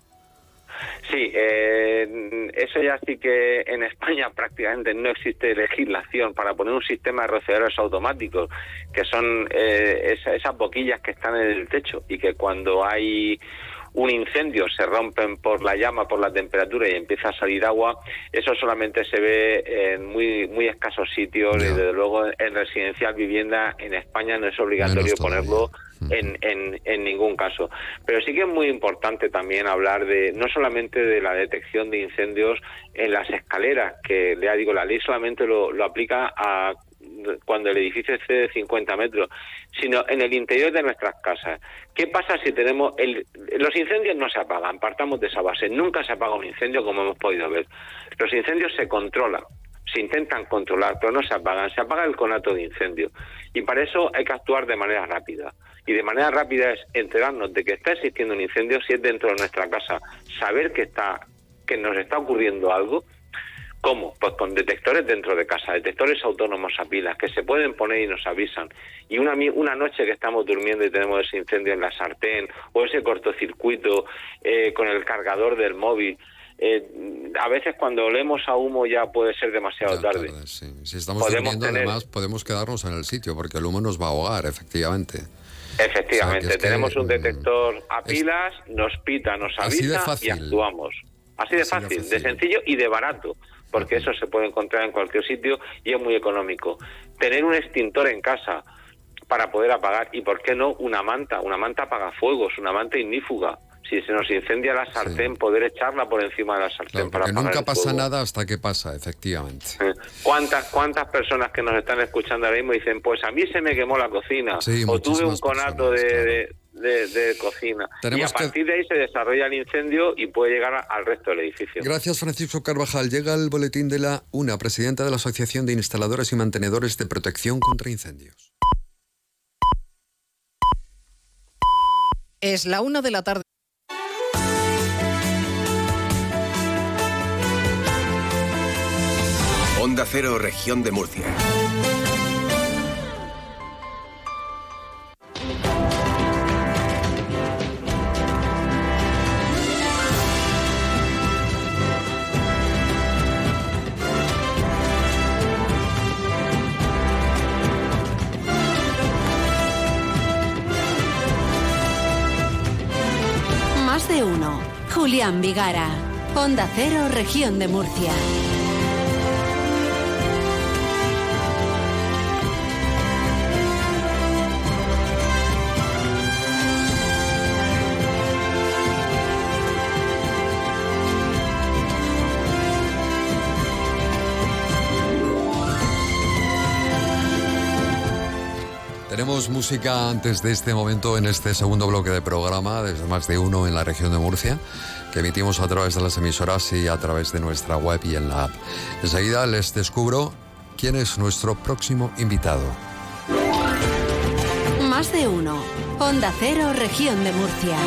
Sí, eh, eso ya sí que en España prácticamente no existe legislación para poner un sistema de rociadores automáticos, que son eh, esas boquillas que están en el techo y que cuando hay un incendio se rompen por la llama, por la temperatura y empieza a salir agua, eso solamente se ve en muy muy escasos sitios y desde luego en residencial vivienda en España no es obligatorio ponerlo en, en, en, ningún caso. Pero sí que es muy importante también hablar de no solamente de la detección de incendios en las escaleras, que ya digo, la ley solamente lo, lo aplica a cuando el edificio excede 50 metros, sino en el interior de nuestras casas. ¿Qué pasa si tenemos... El, los incendios no se apagan, partamos de esa base. Nunca se apaga un incendio como hemos podido ver. Los incendios se controlan, se intentan controlar, pero no se apagan. Se apaga el conato de incendio. Y para eso hay que actuar de manera rápida. Y de manera rápida es enterarnos de que está existiendo un incendio si es dentro de nuestra casa, saber que está que nos está ocurriendo algo ¿Cómo? Pues con detectores dentro de casa, detectores autónomos a pilas que se pueden poner y nos avisan. Y una, una noche que estamos durmiendo y tenemos ese incendio en la sartén o ese cortocircuito eh, con el cargador del móvil, eh, a veces cuando olemos a humo ya puede ser demasiado tarde. Si estamos durmiendo, además podemos quedarnos en el sitio porque el humo nos va a ahogar, efectivamente. Efectivamente, tenemos un mm, detector a pilas, nos pita, nos avisa y actuamos. Así de fácil, de sencillo y de barato porque eso se puede encontrar en cualquier sitio y es muy económico. Tener un extintor en casa para poder apagar y, ¿por qué no, una manta? Una manta apaga fuegos, una manta ignífuga. Si se nos incendia la sartén, poder echarla por encima de la sartén para apagar nunca pasa nada hasta que pasa, efectivamente. ¿Cuántas, ¿Cuántas personas que nos están escuchando ahora mismo dicen, pues a mí se me quemó la cocina, o tuve un conato de, de, cocina. y a partir de ahí se desarrolla el incendio y puede llegar al resto del edificio. Gracias, Francisco Carvajal. Llega el boletín de la UNA, presidenta de la Asociación de Instaladores y Mantenedores de Protección contra Incendios. Es la una de la tarde. Onda Cero, región de Murcia. de uno. Julián Vigara. Onda Cero, Región de Murcia. Tenemos música antes de este momento en este segundo bloque de programa, desde más de uno en la región de Murcia, que emitimos a través de las emisoras y a través de nuestra web y en la app. Enseguida les descubro quién es nuestro próximo invitado. Más de uno. Onda Cero, Región de Murcia.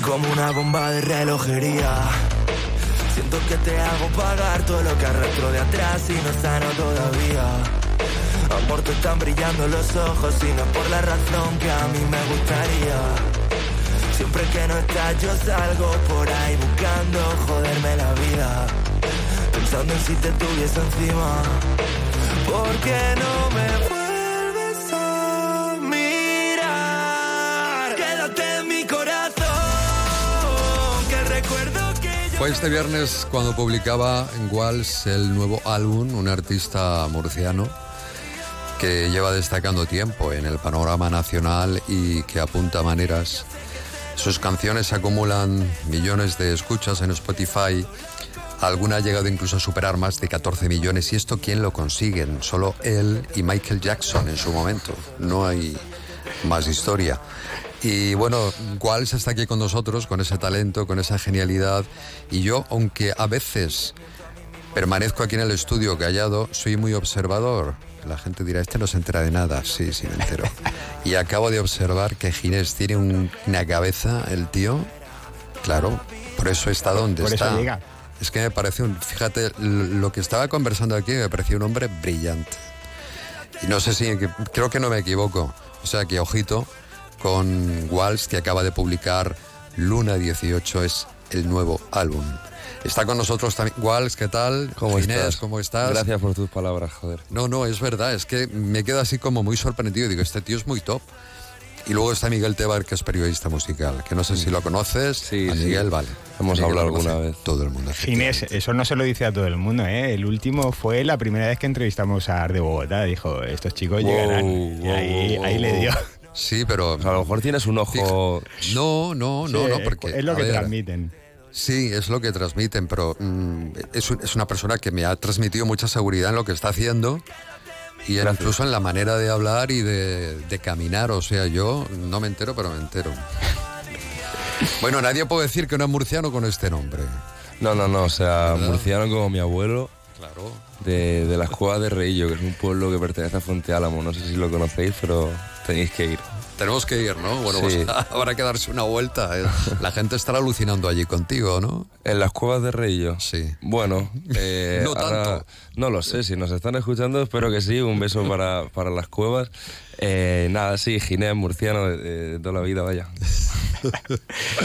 como una bomba de relojería. Siento que te hago pagar todo lo que arrastro de atrás y no sano todavía. Amor, te están brillando los ojos y no por la razón que a mí me gustaría. Siempre que no estás yo salgo por ahí buscando joderme la vida. Pensando en si te tuviese encima. ¿Por qué no me vuelves a mirar? Quédate en mi corazón, que el recuerdo Fue este viernes cuando publicaba en Walls el nuevo álbum, un artista murciano que lleva destacando tiempo en el panorama nacional y que apunta maneras. Sus canciones acumulan millones de escuchas en Spotify. Alguna ha llegado incluso a superar más de 14 millones. ¿Y esto quién lo consiguen? Solo él y Michael Jackson en su momento. No hay más historia. Y bueno, Walsh está aquí con nosotros, con ese talento, con esa genialidad. Y yo, aunque a veces permanezco aquí en el estudio callado, soy muy observador. La gente dirá, este no se entera de nada. Sí, sí, me entero. Y acabo de observar que Ginés tiene un- una cabeza, el tío. Claro, por eso está donde Por eso está. llega. Es que me parece un. Fíjate, lo que estaba conversando aquí me parecía un hombre brillante. Y no sé si. Creo que no me equivoco. O sea que, ojito, con Walsh, que acaba de publicar Luna 18, es el nuevo álbum. Está con nosotros también. Walsh, ¿qué tal? ¿Cómo Ginés, estás? ¿cómo estás? Gracias por tus palabras, joder. No, no, es verdad, es que me quedo así como muy sorprendido. Digo, este tío es muy top. Y luego está Miguel Tebar, que es periodista musical, que no sé si lo conoces. Sí, a sí. Miguel, vale. Hemos Miguel hablado alguna vez. Todo el mundo. Ginés, eso no se lo dice a todo el mundo, ¿eh? El último fue la primera vez que entrevistamos a Ar de Bogotá. Dijo, estos chicos Wow, llegarán. y ahí, wow, ahí le wow. dio. Sí, pero... a lo mejor tienes un ojo... No, no, no, Sí, no, porque... es lo que ver, transmiten. Sí, es lo que transmiten, pero mm, es, es una persona que me ha transmitido mucha seguridad en lo que está haciendo y en- incluso en la manera de hablar y de, de caminar. O sea, yo no me entero, pero me entero. Bueno, nadie puede decir que no es murciano con este nombre. No, no, no, o sea, ¿Verdad? murciano como mi abuelo. Claro. De, de las cuevas de Reillo, que es un pueblo que pertenece a Fuente Álamo. No sé si lo conocéis, pero tenéis que ir. Tenemos que ir, ¿no? Bueno, Sí. pues habrá que darse una vuelta. ¿eh? La gente estará alucinando allí contigo, ¿no? ¿En las cuevas de Reillo? Sí. Bueno, eh, No ahora- tanto. no lo sé, si nos están escuchando, espero que sí. Un beso para, para las cuevas. Eh, nada, sí, Ginés, murciano de, de toda la vida, vaya.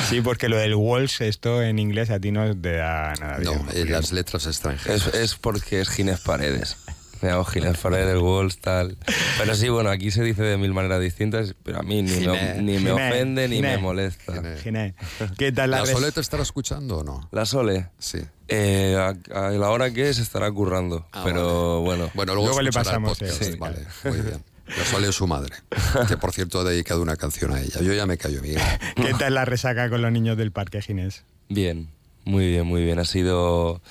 Sí, porque lo del Walsh, esto en inglés a ti no te da nada bien. No, en las letras extranjeras. Es, es porque es Ginés Paredes. Me hago Ginés Paredes, Walls, tal. Pero sí, bueno, aquí se dice de mil maneras distintas, pero a mí ni, me, Ginés. ni me ofende ni Ginés. me molesta. Ginés. ¿Qué tal la, ¿La Sole te estará escuchando o no? ¿La Sole? Sí. Eh, a, a la hora que es estará currando, Ah, pero bueno. Bueno, luego, Luego le el pasamos, podcast, eh, Vale, muy bien. La Sole es su madre, que por cierto ha dedicado una canción a ella. Yo ya me callo, Miguel. ¿Qué tal la resaca con los niños del parque, Ginés? Bien, muy bien, muy bien. Ha sido,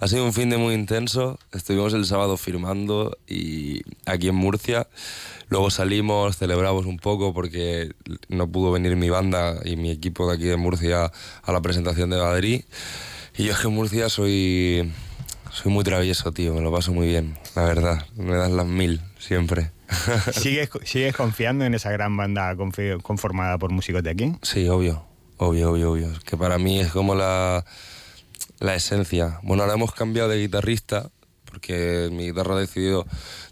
ha sido un fin de muy intenso. Estuvimos el sábado firmando y aquí en Murcia. Luego salimos, celebramos un poco porque no pudo venir mi banda y mi equipo de aquí de Murcia a la presentación de Madrid. Y yo es que en Murcia soy, soy muy travieso, tío. Me lo paso muy bien, la verdad. Me das las mil siempre. ¿Sigues, ¿Sigues confiando en esa gran banda conformada por músicos de aquí? Sí, obvio, obvio, obvio, obvio. Que para mí es como la, la esencia. Bueno, ahora hemos cambiado de guitarrista porque mi guitarra ha decidido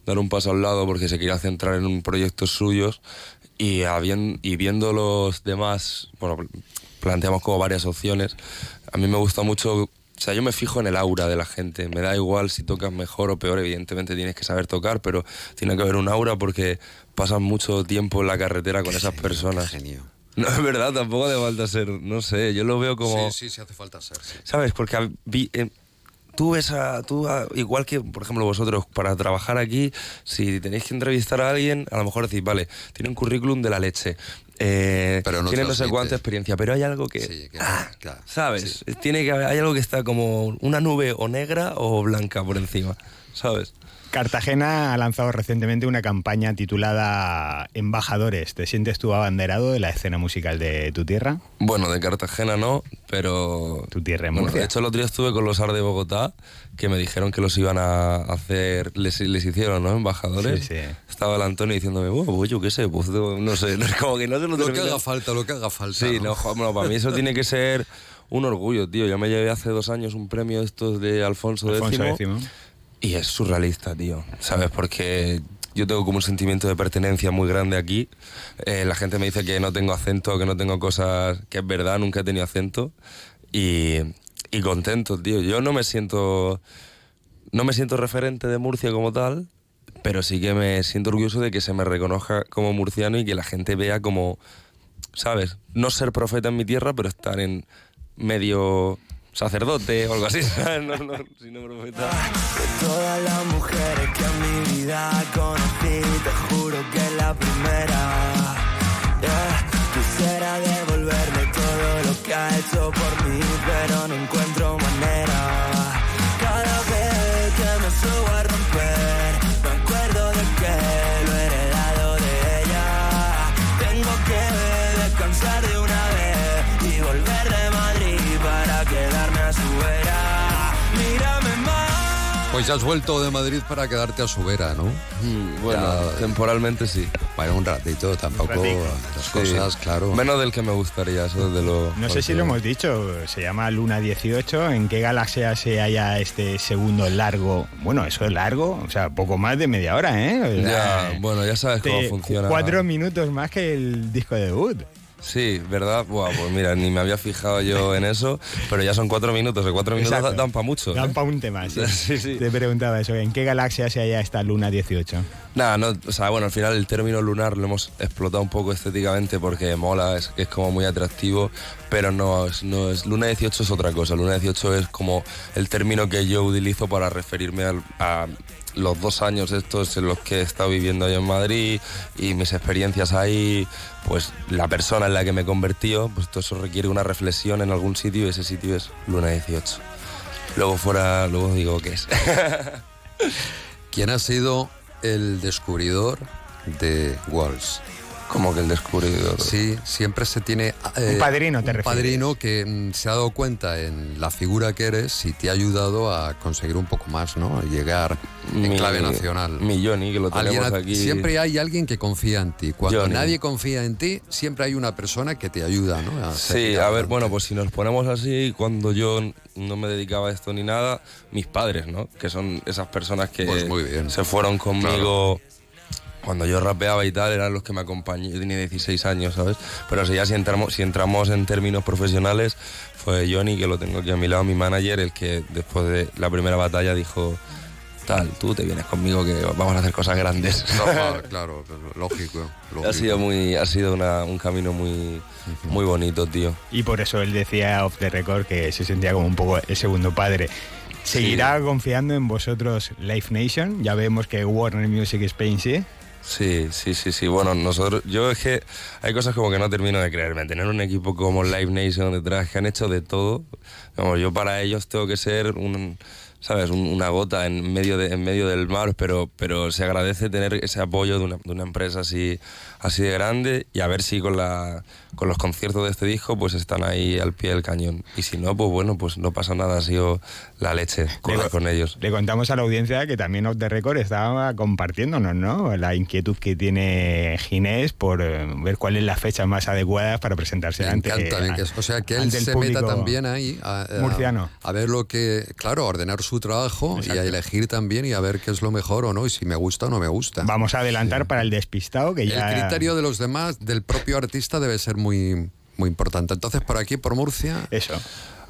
dar un paso al lado porque se quería centrar en un proyectos suyos y, viendo los demás, bueno, planteamos como varias opciones. A mí me gusta mucho, o sea, yo me fijo en el aura de la gente. Me da igual si tocas mejor o peor, evidentemente tienes que saber tocar, pero tiene que haber un aura porque pasan mucho tiempo en la carretera con esas personas. No, es verdad, tampoco hace falta ser, no sé, yo lo veo como... Sí, sí, sí hace falta ser. sí. ¿Sabes? Porque eh, tú ves a, tú a- igual que, por ejemplo, vosotros, para trabajar aquí, si tenéis que entrevistar a alguien, a lo mejor decís, vale, tiene un currículum de la leche, eh, Pero no tiene no sé cuánta experiencia, pero hay algo que, Sí, que no, ah, claro. ¿sabes? Tiene que hay algo que está como una nube o negra o blanca por encima, ¿sabes? Cartagena ha lanzado recientemente una campaña titulada Embajadores. ¿Te sientes tú abanderado de la escena musical de tu tierra? Bueno, de Cartagena no, pero... Tu tierra en Bueno, Murcia. de hecho, el otro día estuve con los AR de Bogotá, que me dijeron que los iban a hacer, les, les hicieron, ¿no? Embajadores. Sí, sí. Estaba el Antonio diciéndome, bueno, pues yo qué sé, pues no sé, como que no se lo Lo que haga falta, lo que haga falta. Sí, no, bueno, para mí eso tiene que ser un orgullo, tío. Yo me llevé hace dos años un premio de estos de Alfonso, Alfonso X. X. Y es surrealista, tío. ¿Sabes? Porque yo tengo como un sentimiento de pertenencia muy grande aquí. Eh, la gente me dice que no tengo acento, que no tengo cosas... Que es verdad, nunca he tenido acento. Y, y contento, tío. Yo no me siento... No me siento referente de Murcia como tal, pero sí que me siento orgulloso de que se me reconozca como murciano y que la gente vea como... ¿Sabes? No ser profeta en mi tierra, pero estar en medio sacerdote o algo así. No, no, sino profeta. De todas las mujeres que en mi vida conocí, te juro que es la primera. Yeah. Quisiera devolverle todo lo que ha hecho por mí, pero no encuentro Pues ya has vuelto de Madrid para quedarte a su vera, ¿no? Mm, bueno, Ya- temporalmente sí. Bueno, un ratito, tampoco las Sí. cosas, claro. Menos del que me gustaría, eso desde luego. No sé si lo hemos dicho, se llama Luna 18. ¿En qué galaxia se halla este segundo largo? Bueno, eso es largo, o sea, poco más de media hora, ¿eh? O sea, Ya, bueno, ya sabes cómo funciona. Cuatro minutos más que el disco de debut. Sí, ¿verdad? Buah, pues mira, ni me había fijado yo en eso, pero ya son cuatro minutos, y cuatro minutos Exacto. dan para mucho. Dan ¿eh? para un tema, sí. Sí, sí. Te preguntaba eso, ¿en qué galaxia se halla esta Luna 18? Nada, no, o sea, bueno, al final el término lunar lo hemos explotado un poco estéticamente porque mola, es, es como muy atractivo, pero no, es- no es. Luna 18 es otra cosa. Luna 18 es como el término que yo utilizo para referirme al- a los dos años estos en los que he estado viviendo yo en Madrid y mis experiencias ahí, pues la persona en la que me convertió, pues todo eso requiere una reflexión en algún sitio y ese sitio es Luna 18. Luego fuera, luego digo qué es. ¿Quién ha sido el descubridor de Walls? Como que el descubridor. Sí, siempre se tiene... eh, Un padrino, te un refieres. padrino que mm, se ha dado cuenta en la figura que eres y te ha ayudado a conseguir un poco más, ¿no? Llegar en Mi- clave nacional. Mi Johnny, que lo tenemos aquí. Siempre hay alguien que confía en ti. Cuando Johnny. nadie confía en ti, siempre hay una persona que te ayuda, ¿no? A Sí, a ver, adelante. bueno, pues si nos ponemos así, cuando yo no me dedicaba a esto ni nada, mis padres, ¿no? Que son esas personas que Pues muy bien. se fueron conmigo cuando yo rapeaba y tal, eran los que me acompañaban. Yo tenía 16 años, ¿sabes? Pero si ya si entramos, si entramos en términos profesionales, fue Johnny, que lo tengo aquí a mi lado, mi manager, el que después de la primera batalla dijo, tal, tú te vienes conmigo que vamos a hacer cosas grandes. Claro, lógico. lógico. ha sido, muy, ha sido una- un camino muy, muy bonito, tío. Y por eso él decía off the record que se sentía como un poco el segundo padre. ¿Seguirá confiando en vosotros Live Nation? Ya vemos que Warner Music Spain sí. Sí, sí, sí, sí. Bueno, nosotros, yo es que hay cosas como que no termino de creerme. Tener un equipo como Live Nation detrás que han hecho de todo, como yo para ellos tengo que ser un, sabes, Un- una gota en medio de, en medio del mar, pero, pero se agradece tener ese apoyo de una, de una empresa así, así de grande y a ver si con la, con los conciertos de este disco pues están ahí al pie del cañón. Y si no, pues bueno, pues no pasa nada, ha sido la leche con, Le- con ellos. Le contamos a la audiencia que también Off the Record estaba compartiéndonos, ¿no? La inquietud que tiene Ginés por eh, ver cuál es la fecha más adecuada para presentarse Me ante, encanta, me encanta. O sea, que él se meta también ahí a, a- murciano. a ver lo que, claro, a ordenar su trabajo y a elegir también y a ver qué es lo mejor o no y si me gusta o no me gusta. Vamos a adelantar para el despistado que ya... El criterio de los demás, del propio artista, debe ser muy, muy importante. Entonces, por aquí, por Murcia. Eso.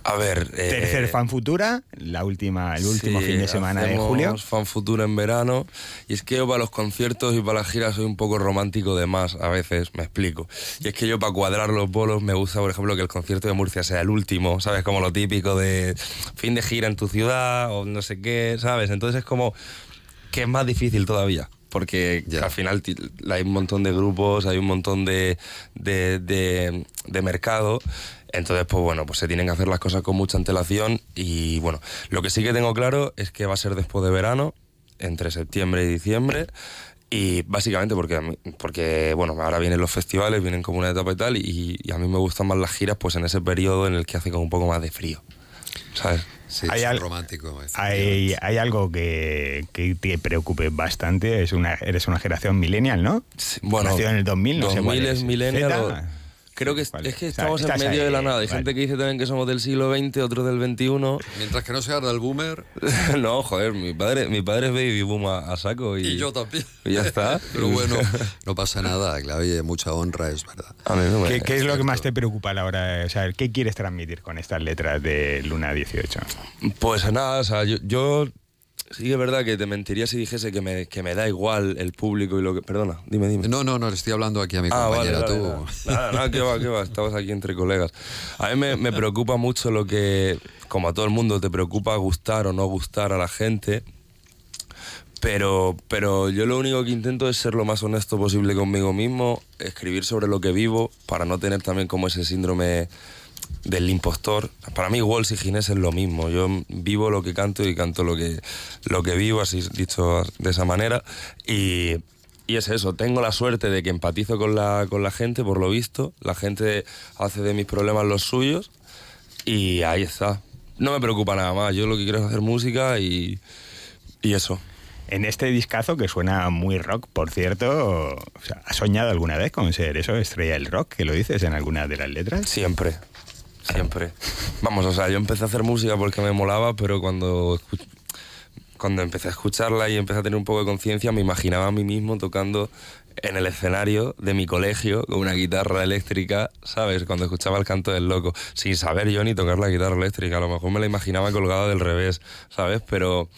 A ver. eh, Tercer Fan Futura, la última, el último sí, fin de semana de julio. Fan Futura en verano. Y es que yo para los conciertos y para las giras soy un poco romántico de más, a veces, me explico. Y es que yo para cuadrar los bolos me gusta, por ejemplo, que el concierto de Murcia sea el último, ¿sabes? Como lo típico de fin de gira en tu ciudad o no sé qué, ¿sabes? Entonces es como que es más difícil todavía. Porque al final hay un montón de grupos, hay un montón de, de, de- de mercado. Entonces, pues bueno, pues se tienen que hacer las cosas con mucha antelación. Y bueno, lo que sí que tengo claro es que va a ser después de verano, entre septiembre y diciembre. Y básicamente porque, a mí- porque bueno, ahora vienen los festivales, vienen como una etapa y tal. Y, y a mí me gustan más las giras, pues en ese periodo en el que hace como un poco más de frío. ¿Sabes? Sí, Hay es al- romántico. Hay, hay algo que, que te preocupe bastante. Es una, eres una generación millennial, ¿no? Bueno, Nacido en el 2000, no sé 2000 cuál es millennial ¿Zeta? o- Creo que es, es que estamos en medio de la nada. Hay vale. gente que dice también que somos del siglo XX, otros del XXI. Mientras que no seas del boomer. no, joder, mi padre, mi padre es baby boom a, a saco y, Y yo también. y ya está. Pero bueno, no pasa nada. Claro, oye, mucha honra, es verdad. A mí no me- ¿Qué, qué es lo que más te preocupa a la hora? O sea, ¿qué quieres transmitir con estas letras de Luna 18? Pues nada, o sea, yo, yo sí que es verdad que te mentiría si dijese que me, que me da igual el público y lo que... Perdona, dime, dime. No, no, no, le estoy hablando aquí a mi Ah, compañera, vale, tú. Nada, nada, que va, que va, estamos aquí entre colegas. A mí me, me preocupa mucho lo que, como a todo el mundo, te preocupa gustar o no gustar a la gente. Pero, pero yo lo único que intento es ser lo más honesto posible conmigo mismo, escribir sobre lo que vivo, para no tener también como ese síndrome del impostor. Para mí, Walls y Ginés es lo mismo. Yo vivo lo que canto y canto lo que, lo que vivo, así dicho de esa manera. Y, y es eso, tengo la suerte de que empatizo con la, con la gente, por lo visto. La gente hace de mis problemas los suyos. Y ahí está. No me preocupa nada más. Yo lo que quiero es hacer música y, y eso. En este discazo que suena muy rock, por cierto, o sea, ¿has soñado alguna vez con ser eso, estrella del rock, que lo dices en alguna de las letras? Siempre, siempre. Vamos, o sea, yo empecé a hacer música porque me molaba, pero cuando, cuando empecé a escucharla y empecé a tener un poco de conciencia, me imaginaba a mí mismo tocando en el escenario de mi colegio con una guitarra eléctrica, ¿sabes? Cuando escuchaba el canto del loco, sin saber yo ni tocar la guitarra eléctrica, a lo mejor me la imaginaba colgada del revés, ¿sabes? Pero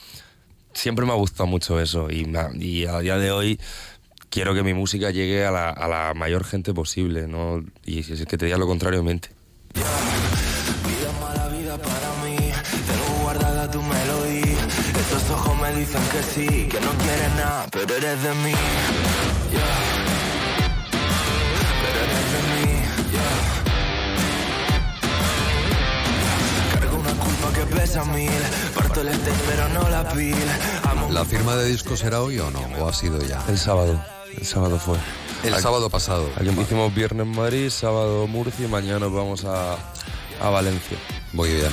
siempre me ha gustado mucho eso y, me y a día de hoy quiero que mi música llegue a la, a la mayor gente posible, ¿no? Y si es que te diga lo contrario, mente. Vida mala vida para mí, tengo guardada tu melodía. Estos ojos me dicen que sí, que no quieres nada, pero eres de mí. Yeah. Pero eres de mí. yeah. Cargo una culpa que pesa mil, parto el este pero no la pila. Amo ¿La firma de disco será hoy o no? ¿O ha sido ya? El sábado, el sábado fue. El Aquí- sábado pasado. Aquí hicimos viernes Madrid, sábado Murcia y mañana nos vamos a, a Valencia. Muy bien.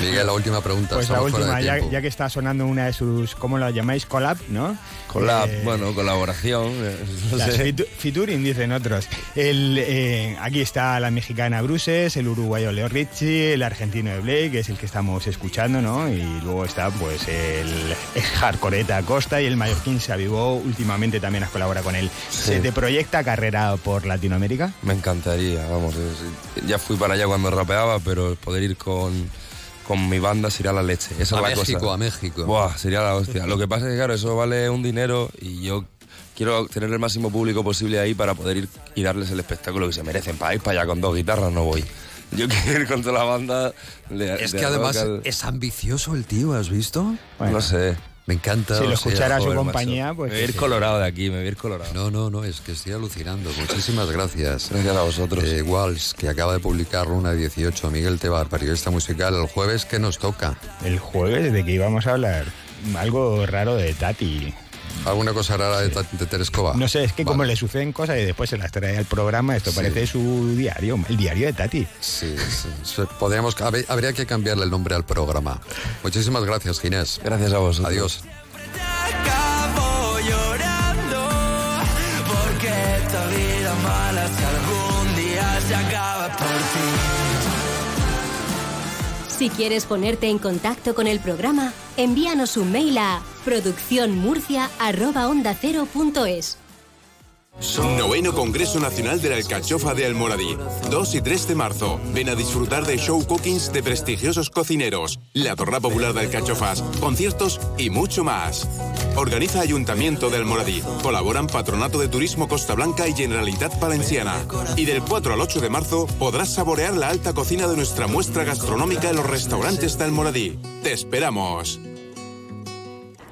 Miguel, la última pregunta. Pues la última, ya, que está sonando una de sus, ¿cómo la llamáis? Collab, ¿no? Collab, Eh, bueno, colaboración. eh, no sé. featuring, dicen otros. El, eh, aquí está la mexicana Bruces, el uruguayo Leo Ricci, el argentino de Blake, que es el que estamos escuchando, ¿no? Y luego está pues el, hardcoreta Costa y el mallorquín se avivó. Últimamente también has colaborado con él. ¿Se te proyecta carrera por Latinoamérica? Me encantaría, vamos. ya fui para allá cuando rapeaba, pero poder ir con, con mi banda sería la leche. Esa A es la México, cosa. a México. Buah, sería la hostia. Lo que pasa es que, claro, eso vale un dinero y yo quiero tener el máximo público posible ahí para poder ir y darles el espectáculo que se merecen. Para ir para allá con dos guitarras no voy. Yo quiero ir con toda la banda. de- Es de que además al- es ambicioso el tío, ¿has visto? No sé. Me encanta. Si lo o sea, escuchara su joder, compañía, macho. pues... Me voy a ir colorado de aquí, me voy a ir colorado. No, no, no, es que estoy alucinando. Muchísimas gracias. Gracias a vosotros. Eh, Walls, que acaba de publicar Luna 18, Miguel Tebar, periodista musical, el jueves, ¿qué nos toca? El jueves, de que íbamos a hablar algo raro de Tati. ¿Alguna cosa rara de, de Terescova? No sé, es que como le suceden cosas y después se las trae al programa, esto Sí. parece su diario, el diario de Tati. Sí, sí. Podríamos, hab- habría que cambiarle el nombre al programa. Muchísimas gracias, Ginés. Gracias a vosotros. Adiós. acabo llorando porque esta vida mala si algún día se acaba por ti. Si quieres ponerte en contacto con el programa, envíanos un mail a producciónmurcia.ondacero.es. Noveno Congreso Nacional de la Alcachofa de Almoradí. 2 y 3 de marzo. Ven a disfrutar de show cookings de prestigiosos cocineros, la torra popular de alcachofas, conciertos y mucho más. Organiza Ayuntamiento de Almoradí. Colaboran Patronato de Turismo Costa Blanca y Generalitat Valenciana. Y del 4 al 8 de marzo podrás saborear la alta cocina de nuestra muestra gastronómica en los restaurantes de Almoradí. ¡Te esperamos!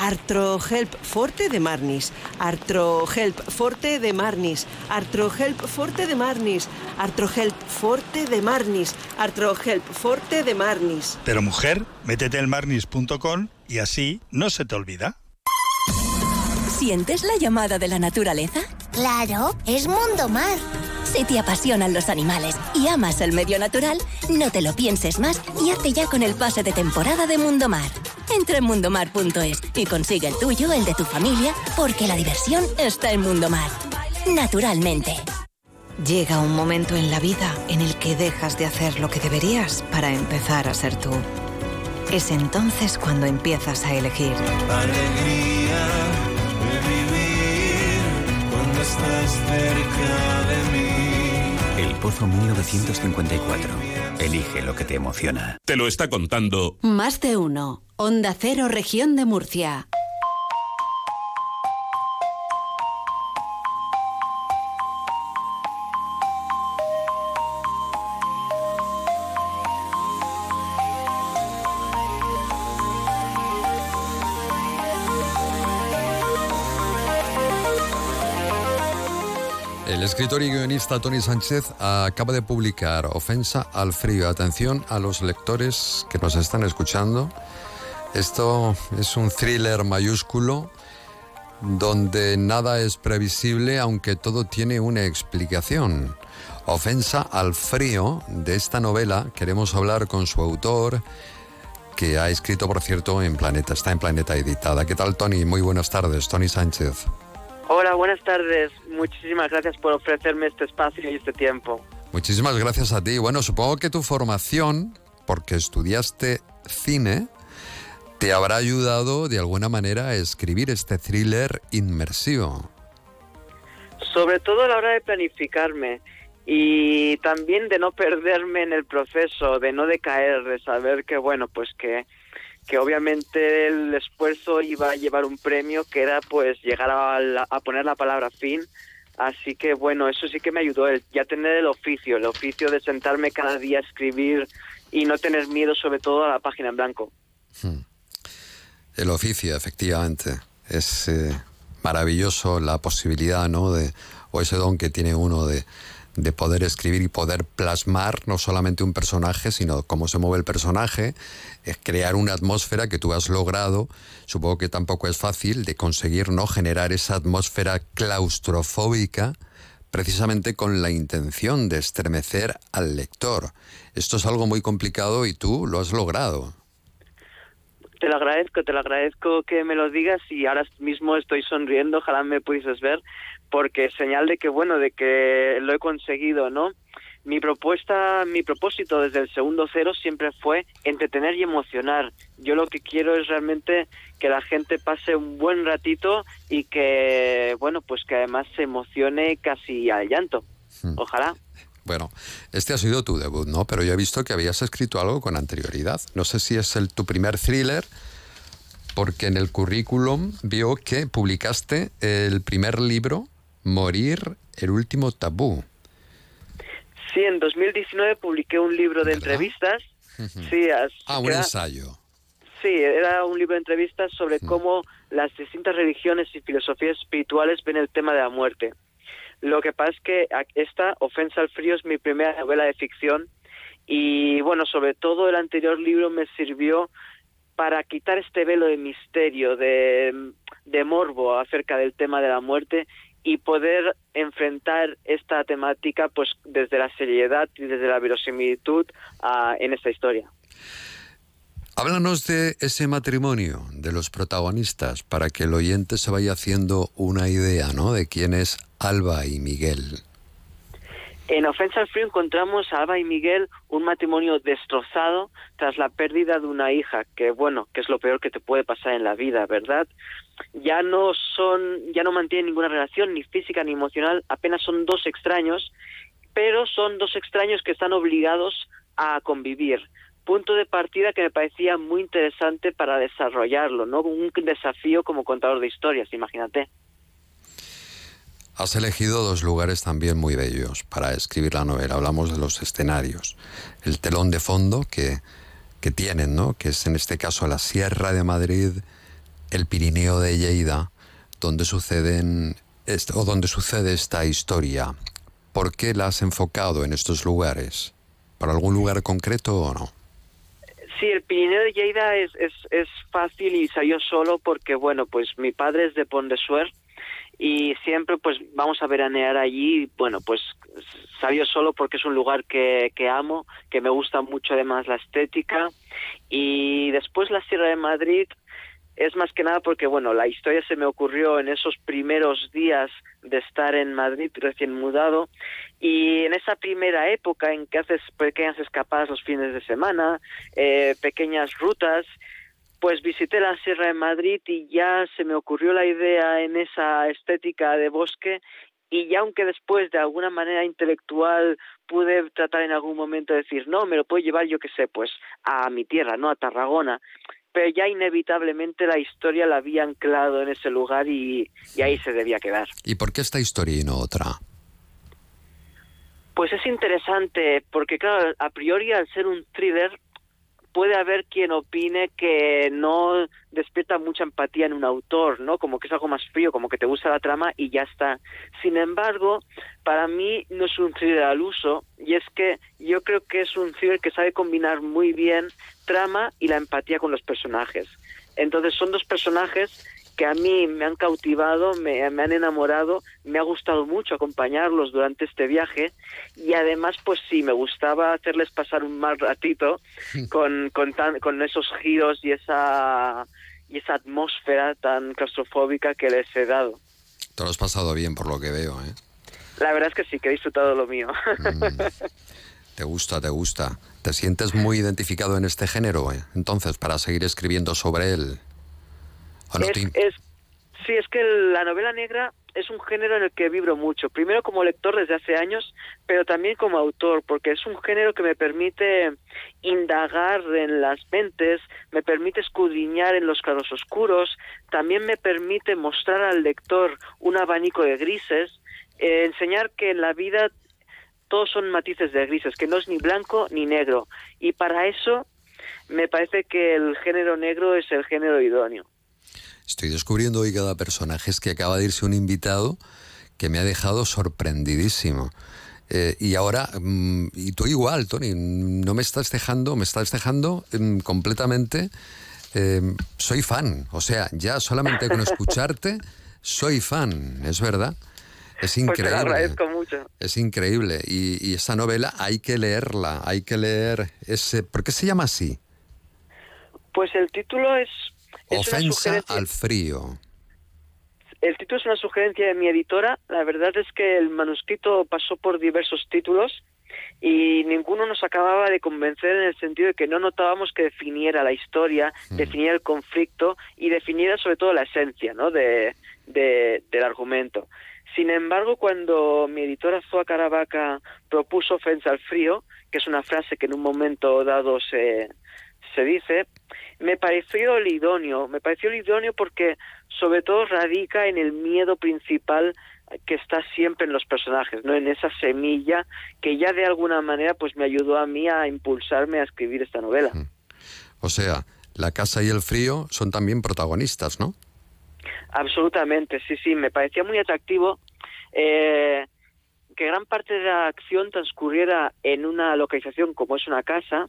Artrohelp Forte de Marnis. Artrohelp Forte de Marnis. Artrohelp Forte de Marnis. Artrohelp Forte de Marnis. Artrohelp Forte de Marnis. Pero mujer, métete en marnis.com y así no se te olvida. ¿Sientes la llamada de la naturaleza? Claro, es Mundo Mar. Si te apasionan los animales y amas el medio natural, no te lo pienses más y hazte ya con el pase de temporada de Mundo Mar. Entra en mundomar.es y consigue el tuyo, el de tu familia, porque la diversión está en Mundo Mar. Naturalmente. Llega un momento en la vida en el que dejas de hacer lo que deberías para empezar a ser tú. Es entonces cuando empiezas a elegir. Alegría de vivir cuando estás cerca de mí. El Pozo 1954. Elige lo que te emociona. Te lo está contando Más de uno. Onda Cero, Región de Murcia. El escritor y guionista Tony Sánchez acaba de publicar Ofensa al frío. Atención a los lectores que nos están escuchando. Esto es un thriller mayúsculo donde nada es previsible aunque todo tiene una explicación. Ofensa al frío de esta novela. Queremos hablar con su autor que ha escrito, por cierto, en Planeta. Está en Planeta Editada. ¿Qué tal, Tony? Muy buenas tardes. Tony Sánchez. Hola, buenas tardes. Muchísimas gracias por ofrecerme este espacio y este tiempo. Muchísimas gracias a ti. Bueno, supongo que tu formación, porque estudiaste cine, te habrá ayudado de alguna manera a escribir este thriller inmersivo. Sobre todo a la hora de planificarme y también de no perderme en el proceso, de no decaer, de saber que, bueno, pues que, que obviamente el esfuerzo iba a llevar un premio que era pues llegar a, la- a poner la palabra fin. Así que bueno, eso sí que me ayudó, el ya tener el oficio, el oficio de sentarme cada día a escribir y no tener miedo sobre todo a la página en blanco. El oficio, efectivamente. Es eh, maravilloso la posibilidad, ¿no? De, o ese don que tiene uno de, de poder escribir y poder plasmar no solamente un personaje, sino cómo se mueve el personaje, es crear una atmósfera que tú has logrado. Supongo que tampoco es fácil de conseguir no generar esa atmósfera claustrofóbica precisamente con la intención de estremecer al lector. Esto es algo muy complicado y tú lo has logrado. Te lo agradezco, te lo agradezco que me lo digas y ahora mismo estoy sonriendo, ojalá me pudieses ver, porque es señal de que, bueno, de que lo he conseguido, ¿no? Mi propuesta, mi propósito desde el segundo cero siempre fue entretener y emocionar. Yo lo que quiero es realmente que la gente pase un buen ratito y que, bueno, pues que además se emocione casi al llanto. Ojalá. Bueno, este ha sido tu debut, ¿no? Pero yo he visto que habías escrito algo con anterioridad. No sé si es el, tu primer thriller, porque en el currículum vio que publicaste el primer libro, Morir, el último tabú. Sí, en 2019 publiqué un libro de entrevistas. Sí, Ah, un ensayo. Sí, era un libro de entrevistas sobre cómo las distintas religiones y filosofías espirituales ven el tema de la muerte. Lo que pasa es que esta, Ofensa al Frío, es mi primera novela de ficción y, bueno, sobre todo el anterior libro me sirvió para quitar este velo de misterio, de, de morbo acerca del tema de la muerte y poder enfrentar esta temática pues desde la seriedad y desde la verosimilitud en esta historia. Háblanos de ese matrimonio, de los protagonistas, para que el oyente se vaya haciendo una idea, ¿no? De quién es Alba y Miguel. En Ofensa al encontramos a Alba y Miguel un matrimonio destrozado tras la pérdida de una hija, que bueno, que es lo peor que te puede pasar en la vida, ¿verdad? Ya no son, ya no mantienen ninguna relación, ni física ni emocional, apenas son dos extraños, pero son dos extraños que están obligados a convivir punto de partida que me parecía muy interesante para desarrollarlo, ¿no? Un desafío como contador de historias, imagínate. Has elegido dos lugares también muy bellos para escribir la novela. Hablamos de los escenarios. El telón de fondo que, que tienen, ¿no? Que es en este caso la Sierra de Madrid, el Pirineo de Lleida, donde suceden o donde sucede esta historia. ¿Por qué la has enfocado en estos lugares? ¿Para algún lugar concreto o no? Sí, el Pirineo de Lleida es, es, es fácil y salió solo porque, bueno, pues mi padre es de Pont de Suert y siempre pues vamos a veranear allí, bueno, pues salió solo porque es un lugar que, que amo, que me gusta mucho además la estética. Y después la Sierra de Madrid es más que nada porque, bueno, la historia se me ocurrió en esos primeros días de estar en Madrid recién mudado y en esa primera época en que haces pequeñas escapadas los fines de semana, eh, pequeñas rutas, pues visité la Sierra de Madrid y ya se me ocurrió la idea en esa estética de bosque y ya aunque después de alguna manera intelectual pude tratar en algún momento de decir, no, me lo puedo llevar yo que sé, pues a mi tierra, ¿no? A Tarragona pero ya inevitablemente la historia la había anclado en ese lugar y, y, ahí se debía quedar. ¿Y por qué esta historia y no otra? Pues es interesante, porque claro, a priori al ser un thriller puede haber quien opine que no despierta mucha empatía en un autor, ¿no? Como que es algo más frío, como que te gusta la trama y ya está. Sin embargo, para mí no es un thriller al uso y es que yo creo que es un thriller que sabe combinar muy bien trama y la empatía con los personajes. Entonces son dos personajes que a mí me han cautivado, me, han enamorado, me ha gustado mucho acompañarlos durante este viaje y además pues sí, me gustaba hacerles pasar un mal ratito con, con, con esos giros y esa, y esa atmósfera tan claustrofóbica que les he dado. Te lo has pasado bien por lo que veo, ¿eh? La verdad es que sí, que he disfrutado lo mío. Mm. Te gusta, te gusta. ¿Te sientes muy identificado en este género, eh? entonces, para seguir escribiendo sobre él? Es, sí, es que la novela negra es un género en el que vibro mucho. Primero como lector desde hace años, pero también como autor, porque es un género que me permite indagar en las mentes, me permite escudriñar en los claros oscuros, también me permite mostrar al lector un abanico de grises, eh, enseñar que en la vida todos son matices de grises, que no es ni blanco ni negro. Y para eso me parece que el género negro es el género idóneo. Estoy descubriendo hoy cada personaje. Es que acaba de irse un invitado que me ha dejado sorprendidísimo. Eh, y ahora, mm, y tú igual, Tony, no me estás dejando, me estás dejando mm, completamente. Em, soy fan, o sea, ya solamente con escucharte, soy fan, es verdad. Es increíble. Pues te lo agradezco mucho. Es increíble. Y, y, esta novela hay que leerla, hay que leer ese. ¿Por qué se llama así? Pues el título es Ofensa al frío. El título es una sugerencia de mi editora. La verdad es que el manuscrito pasó por diversos títulos y ninguno nos acababa de convencer en el sentido de que no notábamos que definiera la historia, mm. definiera el conflicto y definiera sobre todo la esencia ¿no? de, del argumento. Sin embargo, cuando mi editora Zoa Caravaca propuso Ofensa al frío, que es una frase que en un momento dado se, se dice, me pareció el idóneo, me pareció el idóneo porque sobre todo radica en el miedo principal que está siempre en los personajes, ¿no? En esa semilla que ya de alguna manera pues me ayudó a mí a impulsarme a escribir esta novela. O sea, la casa y el frío son también protagonistas, ¿no? Absolutamente, sí, sí, me parecía muy atractivo eh, que gran parte de la acción transcurriera en una localización como es una casa.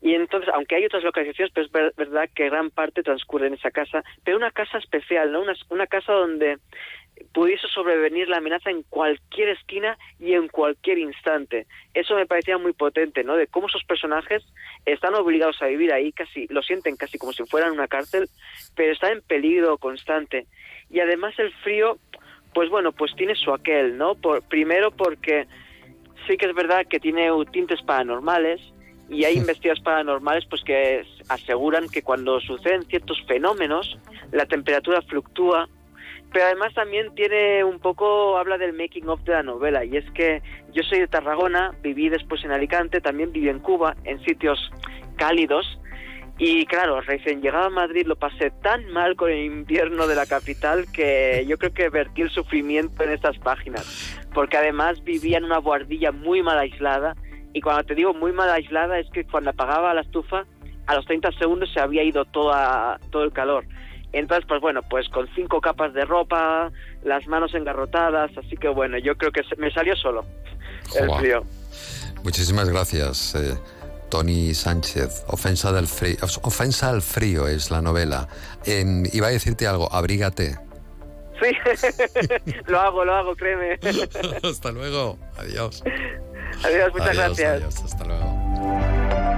Y entonces, aunque hay otras localizaciones, pero es verdad que gran parte transcurre en esa casa, pero una casa especial, ¿no? Una, una casa donde pudiese sobrevenir la amenaza en cualquier esquina y en cualquier instante. Eso me parecía muy potente, ¿no? De cómo esos personajes están obligados a vivir ahí, casi lo sienten casi como si fueran una cárcel, pero están en peligro constante. Y además el frío, pues bueno, pues tiene su aquel, ¿no? Por, primero porque sí que es verdad que tiene tintes paranormales y hay investigadores paranormales pues que aseguran que cuando suceden ciertos fenómenos la temperatura fluctúa pero además también tiene un poco, habla del making of de la novela, y es que yo soy de Tarragona, viví después en Alicante, también viví en Cuba, en sitios cálidos, y claro, recién llegado a Madrid lo pasé tan mal con el invierno de la capital que yo creo que vertí el sufrimiento en estas páginas, porque además vivía en una buhardilla muy mal aislada, y cuando te digo muy mal aislada es que cuando apagaba la estufa, a los 30 segundos se había ido toda, todo el calor. Entonces, pues bueno, pues con cinco capas de ropa, las manos engarrotadas, así que bueno, yo creo que me salió solo el frío. Muchísimas gracias, eh, Tony Sánchez. Ofensa, del frío, Ofensa al frío es la novela. En- iba a decirte algo, abrígate. Sí, lo hago, lo hago, créeme. Hasta luego. Adiós. Adiós, muchas Adiós, gracias. adiós, hasta luego.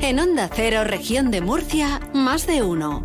En Onda Cero, región de Murcia, más de uno.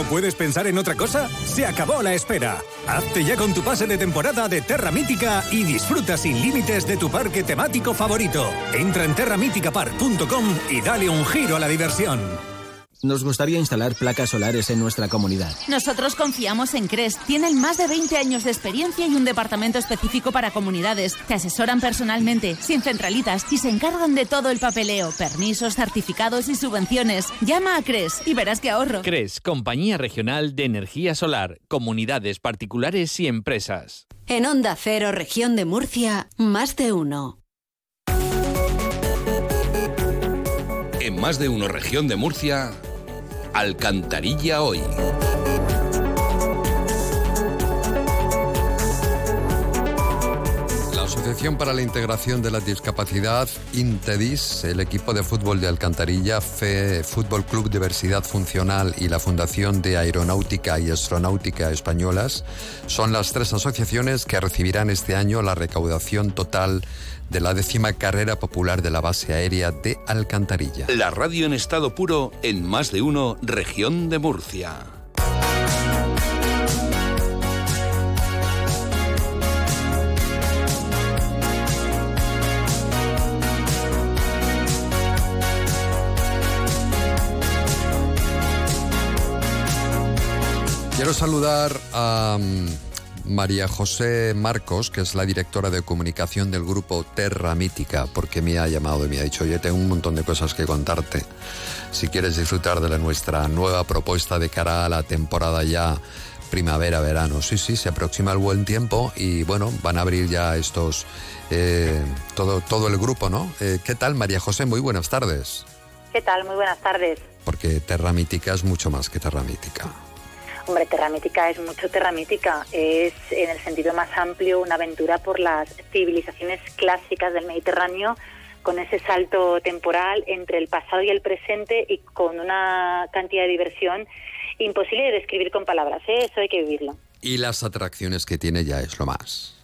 ¿No puedes pensar en otra cosa? Se acabó la espera. Hazte ya con tu pase de temporada de Terra Mítica y disfruta sin límites de tu parque temático favorito. Entra en terramíticapark.com y dale un giro a la diversión. Nos gustaría instalar placas solares en nuestra comunidad. Nosotros confiamos en CRES. Tienen más de 20 años de experiencia y un departamento específico para comunidades. Te asesoran personalmente, sin centralitas y se encargan de todo el papeleo, permisos, certificados y subvenciones. Llama a CRES y verás qué ahorro. CRES, Compañía Regional de Energía Solar, Comunidades Particulares y Empresas. En Onda Cero, región de Murcia, más de uno. En más de uno región de Murcia, Alcantarilla hoy. La Asociación para la Integración de la Discapacidad, INTEDIS, el equipo de fútbol de Alcantarilla, FE, Fútbol Club Diversidad Funcional y la Fundación de Aeronáutica y Astronáutica Españolas son las tres asociaciones que recibirán este año la recaudación total de la décima carrera popular de la base aérea de Alcantarilla. La radio en estado puro en más de uno región de Murcia. Quiero saludar a mm, María José Marcos, que es la directora de comunicación del grupo Terra Mítica, porque me ha llamado y me ha dicho, oye, tengo un montón de cosas que contarte. Si quieres disfrutar de la, nuestra nueva propuesta de cara a la temporada ya primavera-verano. Sí, sí, se aproxima el buen tiempo y bueno, van a abrir ya estos, eh, todo, todo el grupo, ¿no? Eh, ¿Qué tal, María José? Muy buenas tardes. ¿Qué tal? Muy buenas tardes. Porque Terra Mítica es mucho más que Terra Mítica. Hombre, Terra Mítica es mucho Terra Mítica. Es, en el sentido más amplio, una aventura por las civilizaciones clásicas del Mediterráneo, con ese salto temporal entre el pasado y el presente y con una cantidad de diversión imposible de describir con palabras. ¿eh? Eso hay que vivirlo. Y las atracciones que tiene ya es lo más.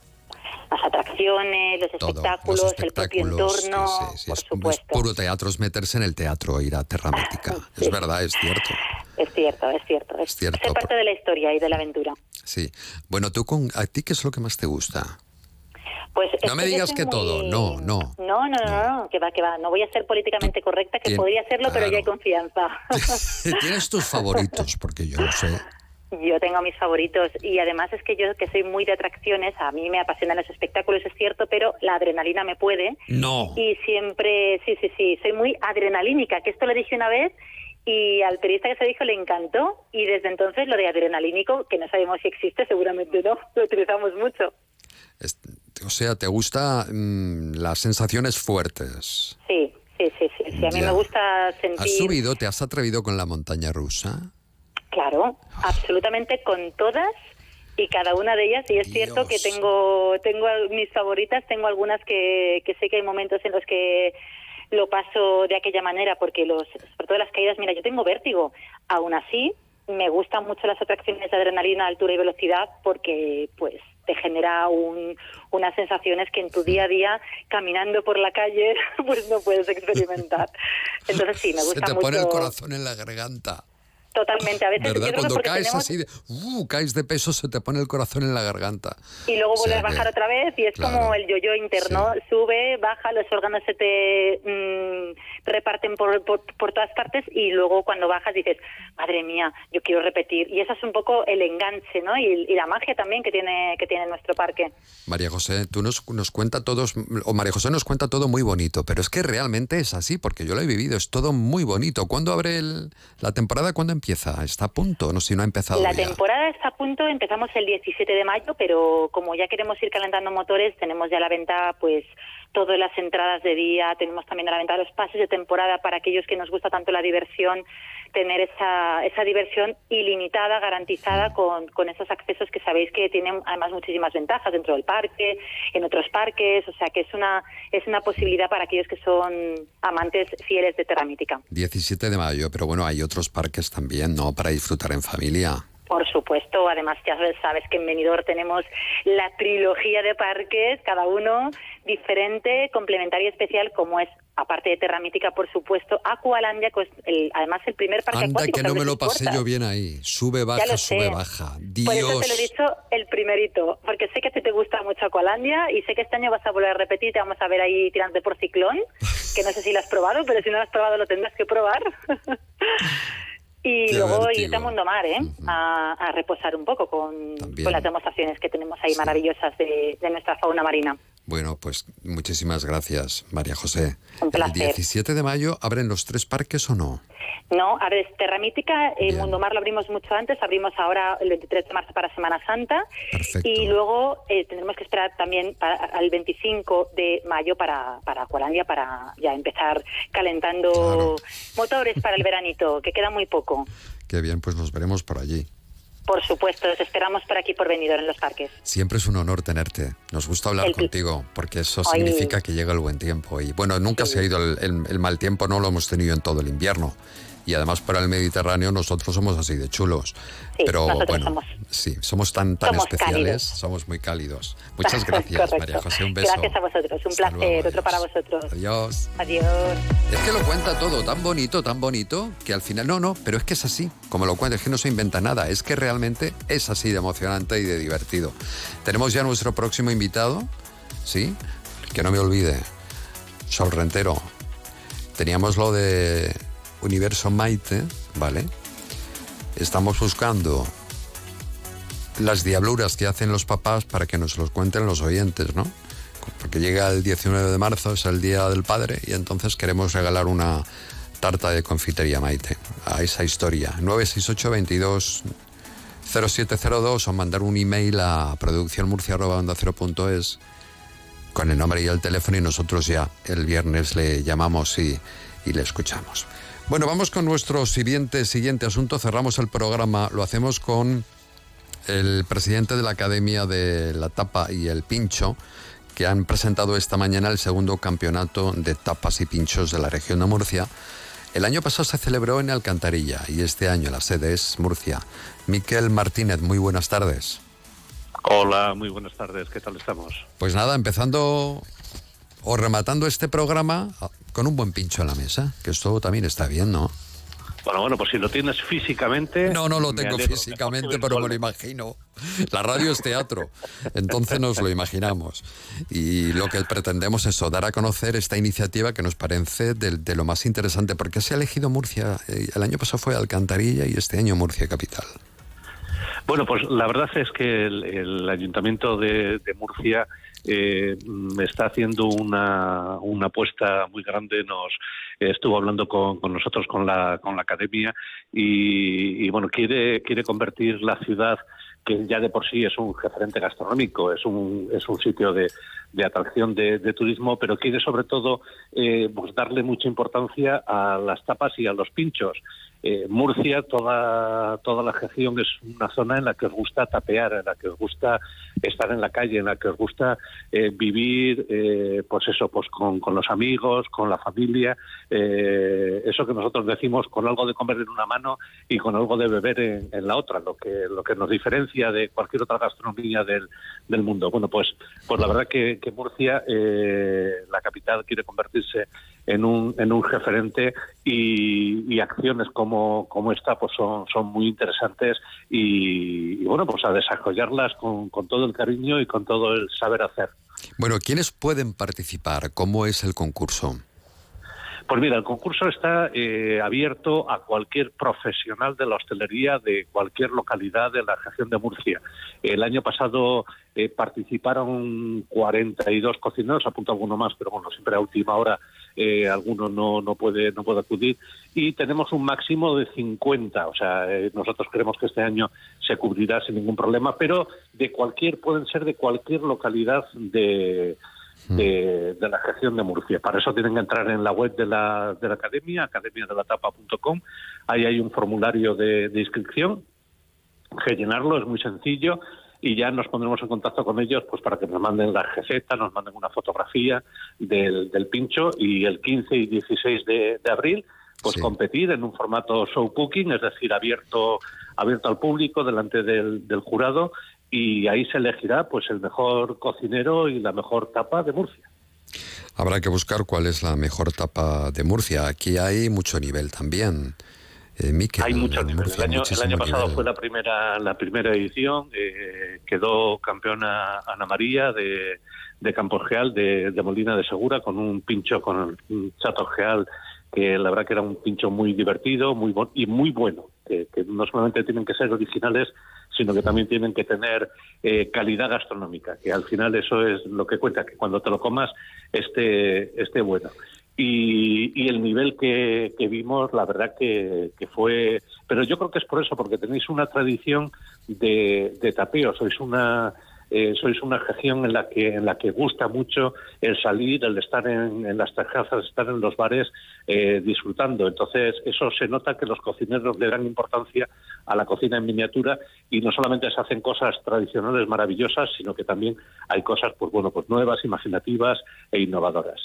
Las atracciones, los Todo, espectáculos, los el propio espectáculos, entorno, sí, sí, por es, supuesto. es puro teatro, es meterse en el teatro, ir a Terra Mítica. Es verdad, es cierto. Es cierto, es cierto. Es, cierto, ser parte de la historia y de la aventura. Sí. Bueno, tú con, ¿a ti qué es lo que más te gusta? Pues es No me digas que muy- todo, no, no. No, no, no, no, que va, que va. No voy a ser políticamente correcta, que Tien- podría serlo, pero ya hay claro. confianza. Tienes tus favoritos, porque yo no sé. Yo tengo mis favoritos y además es que yo que soy muy de atracciones, a mí me apasionan los espectáculos, es cierto, pero la adrenalina me puede. No. Y siempre, sí, sí, sí, soy muy adrenalínica, que esto lo dije una vez y al periodista que se dijo le encantó y desde entonces lo de adrenalínico, que no sabemos si existe, seguramente no, lo utilizamos mucho. O sea, ¿te gusta mm, las sensaciones fuertes? Sí, sí, sí, sí. sí. A mí Ya. me gusta sentir... ¿Has subido, te has atrevido con la montaña rusa? Claro, absolutamente con todas y cada una de ellas. Y es cierto que tengo, tengo mis favoritas, tengo algunas que, que sé que hay momentos en los que lo paso de aquella manera, porque los, sobre todo las caídas, mira, yo tengo vértigo. Aún así, me gustan mucho las atracciones de adrenalina, altura y velocidad, porque pues te genera un, unas sensaciones que en tu día a día, caminando por la calle, pues no puedes experimentar. Entonces sí, me Se gusta te mucho. pone el corazón en la garganta. Totalmente, a veces ¿Verdad? Cuando caes tenemos- así de, uh, caes de peso, se te pone el corazón en la garganta. y luego O sea vuelve a bajar que- otra vez y es claro. como el yo-yo interno, sube, baja, los órganos se te mm, reparten por, por, por todas partes y luego cuando bajas dices, madre mía, yo quiero repetir. Y eso es un poco el enganche, ¿no? Y, y la magia también que tiene, que tiene nuestro parque. María José, tú nos, nos cuenta todos, o María José nos cuenta todo muy bonito, pero es que realmente es así, porque yo lo he vivido, es todo muy bonito. ¿Cuándo abre el- la temporada? ¿Cuándo empieza? ¿Está a punto? No sé si no ha empezado La ya. temporada está a punto, empezamos el 17 de mayo, pero como ya queremos ir calentando motores, tenemos ya a la venta pues todas las entradas de día, tenemos también a la venta los pases de temporada para aquellos que nos gusta tanto la diversión, tener esa, esa diversión ilimitada, garantizada con, con esos accesos que sabéis que tienen además muchísimas ventajas dentro del parque, en otros parques, o sea que es una, es una posibilidad para aquellos que son amantes fieles de Terra Mítica. 17 de mayo, pero bueno, hay otros parques también, ¿no? Para disfrutar en familia. Por supuesto, además ya sabes que en Benidorm tenemos la trilogía de parques, cada uno diferente, complementario y especial, como es, aparte de Terra Mítica, por supuesto, Aqualandia, el- además el primer parque Anda, acuático. que no me lo pasé yo bien ahí. Sube, baja, sube, baja. Por eso Dios. te lo he dicho el primerito, porque sé que a ti te gusta mucho Aqualandia y sé que este año vas a volver a repetir, te vamos a ver ahí tirando por ciclón, que no sé si lo has probado, pero si no lo has probado lo tendrás que probar. y Qué luego irte a Mundo Mar, ¿eh? a, a reposar un poco con, con las demostraciones que tenemos ahí maravillosas de, de nuestra fauna marina. Bueno, pues muchísimas gracias, María José. Un ¿El placer. 17 de mayo abren los tres parques o no? No, a ver, Terra Mítica, el Mundo Mar lo abrimos mucho antes, abrimos ahora el 23 de marzo para Semana Santa y luego eh, tendremos que esperar también para, al 25 de mayo para, para Aqualandia para ya empezar calentando motores para el veranito, que queda muy poco. Qué bien, pues nos veremos por allí. Por supuesto, os esperamos por aquí por Benidorm en los parques. Siempre es un honor tenerte. Nos gusta hablar El contigo porque eso significa que llega el buen tiempo. Y bueno, nunca se ha ido el, el- el mal tiempo, no lo hemos tenido en todo el invierno. Y además para el Mediterráneo nosotros somos así de chulos. Sí, Pero bueno, somos. sí, somos tan, tan Somos especiales, cálidos. somos muy cálidos. Muchas gracias. María José. Un beso. Gracias a vosotros, un placer, otro para vosotros. Adiós. Adiós. Es que lo cuenta todo tan bonito, tan bonito, que al final, no, no, pero es que es así, como lo cuenta, es que no se inventa nada, es que realmente es así de emocionante y de divertido. Tenemos ya nuestro próximo invitado, ¿sí? Que no me olvide, Sol Rentero. Teníamos lo de Universo Maite, ¿vale? Estamos buscando las diabluras que hacen los papás para que nos los cuenten los oyentes, ¿no? Porque llega el 19 de marzo, es el Día del Padre, y entonces queremos regalar una tarta de confitería Maite a esa historia. 968 22 0702 o mandar un email a producciónmurcia.es con el nombre y el teléfono y nosotros ya el viernes le llamamos y, y le escuchamos. Bueno, vamos con nuestro siguiente, siguiente asunto. Cerramos el programa, lo hacemos con el presidente de la Academia de la Tapa y el Pincho, que han presentado esta mañana el segundo campeonato de tapas y pinchos de la región de Murcia. El año pasado se celebró en Alcantarilla y este año la sede es Murcia. Miquel Martínez, muy buenas tardes. Hola, muy buenas tardes. ¿Qué tal estamos? Pues nada, empezando o rematando este programa con un buen pincho en la mesa, que esto también está bien, ¿no? Bueno, bueno, pues si lo tienes físicamente. No, no lo tengo alegro. físicamente, pero me lo imagino. La radio es teatro, entonces nos lo imaginamos. Y lo que pretendemos es eso, dar a conocer esta iniciativa que nos parece de, de lo más interesante. ¿Por qué se ha elegido Murcia? Eh, El año pasado fue Alcantarilla y este año Murcia Capital. Bueno, pues la verdad es que el, el Ayuntamiento de, de Murcia eh, está haciendo una, una apuesta muy grande. Nos estuvo hablando con, nosotros, con la, con la academia, y, y, bueno, quiere, quiere convertir la ciudad que ya de por sí es un referente gastronómico, es un, es un sitio de, de atracción de, de turismo, pero quiere sobre todo eh, pues darle mucha importancia a las tapas y a los pinchos. Eh, Murcia, toda, toda la región es una zona en la que os gusta tapear, en la que os gusta estar en la calle, en la que os gusta eh, vivir, eh, pues eso, pues con, con los amigos, con la familia, eh, eso que nosotros decimos con algo de comer en una mano y con algo de beber en, en la otra, lo que, lo que nos diferencia de cualquier otra gastronomía del, del mundo. Bueno, pues, pues la verdad que, que Murcia, eh, la capital, quiere convertirse en un, en un referente y, y acciones como, como esta pues son, son muy interesantes y, y bueno, pues a desarrollarlas con, con todo el cariño y con todo el saber hacer. Bueno, ¿quiénes pueden participar? ¿Cómo es el concurso? Pues mira, el concurso está eh, abierto a cualquier profesional de la hostelería de cualquier localidad de la región de Murcia. El año pasado eh, participaron 42 cocineros, apunto alguno más, pero bueno, siempre a última hora eh, alguno no, no, puede, no puede acudir. Y tenemos un máximo de 50, o sea, eh, nosotros creemos que este año se cubrirá sin ningún problema, pero de cualquier, pueden ser de cualquier localidad de de, de, la región de Murcia. Para eso tienen que entrar en la web de la, de la academia, academiadelatapa.com. Ahí hay un formulario de, de, inscripción, que llenarlo es muy sencillo y ya nos pondremos en contacto con ellos pues para que nos manden la receta, nos manden una fotografía del, del pincho y el 15 y 16 de, de abril pues sí. competir en un formato show cooking, es decir, abierto abierto al público delante del, del jurado y ahí se elegirá pues el mejor cocinero y la mejor tapa de Murcia. Habrá que buscar cuál es la mejor tapa de Murcia. Aquí hay mucho nivel también. Eh, Miquel, hay mucho nivel. Murcia, el año, el año pasado nivel. fue la primera la primera edición. Eh, quedó campeona Ana María de, de Campos Real, de, de, Molina de Segura, con un pincho con un chato real que la verdad que era un pincho muy divertido muy bon y muy bueno. Que, que no solamente tienen que ser originales, sino que también tienen que tener eh, calidad gastronómica, que al final eso es lo que cuenta, que cuando te lo comas esté, esté bueno. Y, y el nivel que, que, vimos, la verdad que, que, fue... Pero yo creo que es por eso, porque tenéis una tradición de, de tapeo, sois una... Eh, sois una región en la que en la que gusta mucho el salir, el estar en, las terrazas, estar en los bares eh, disfrutando. Entonces, eso se nota que los cocineros le dan importancia a la cocina en miniatura y no solamente se hacen cosas tradicionales maravillosas, sino que también hay cosas pues bueno, pues nuevas, imaginativas e innovadoras.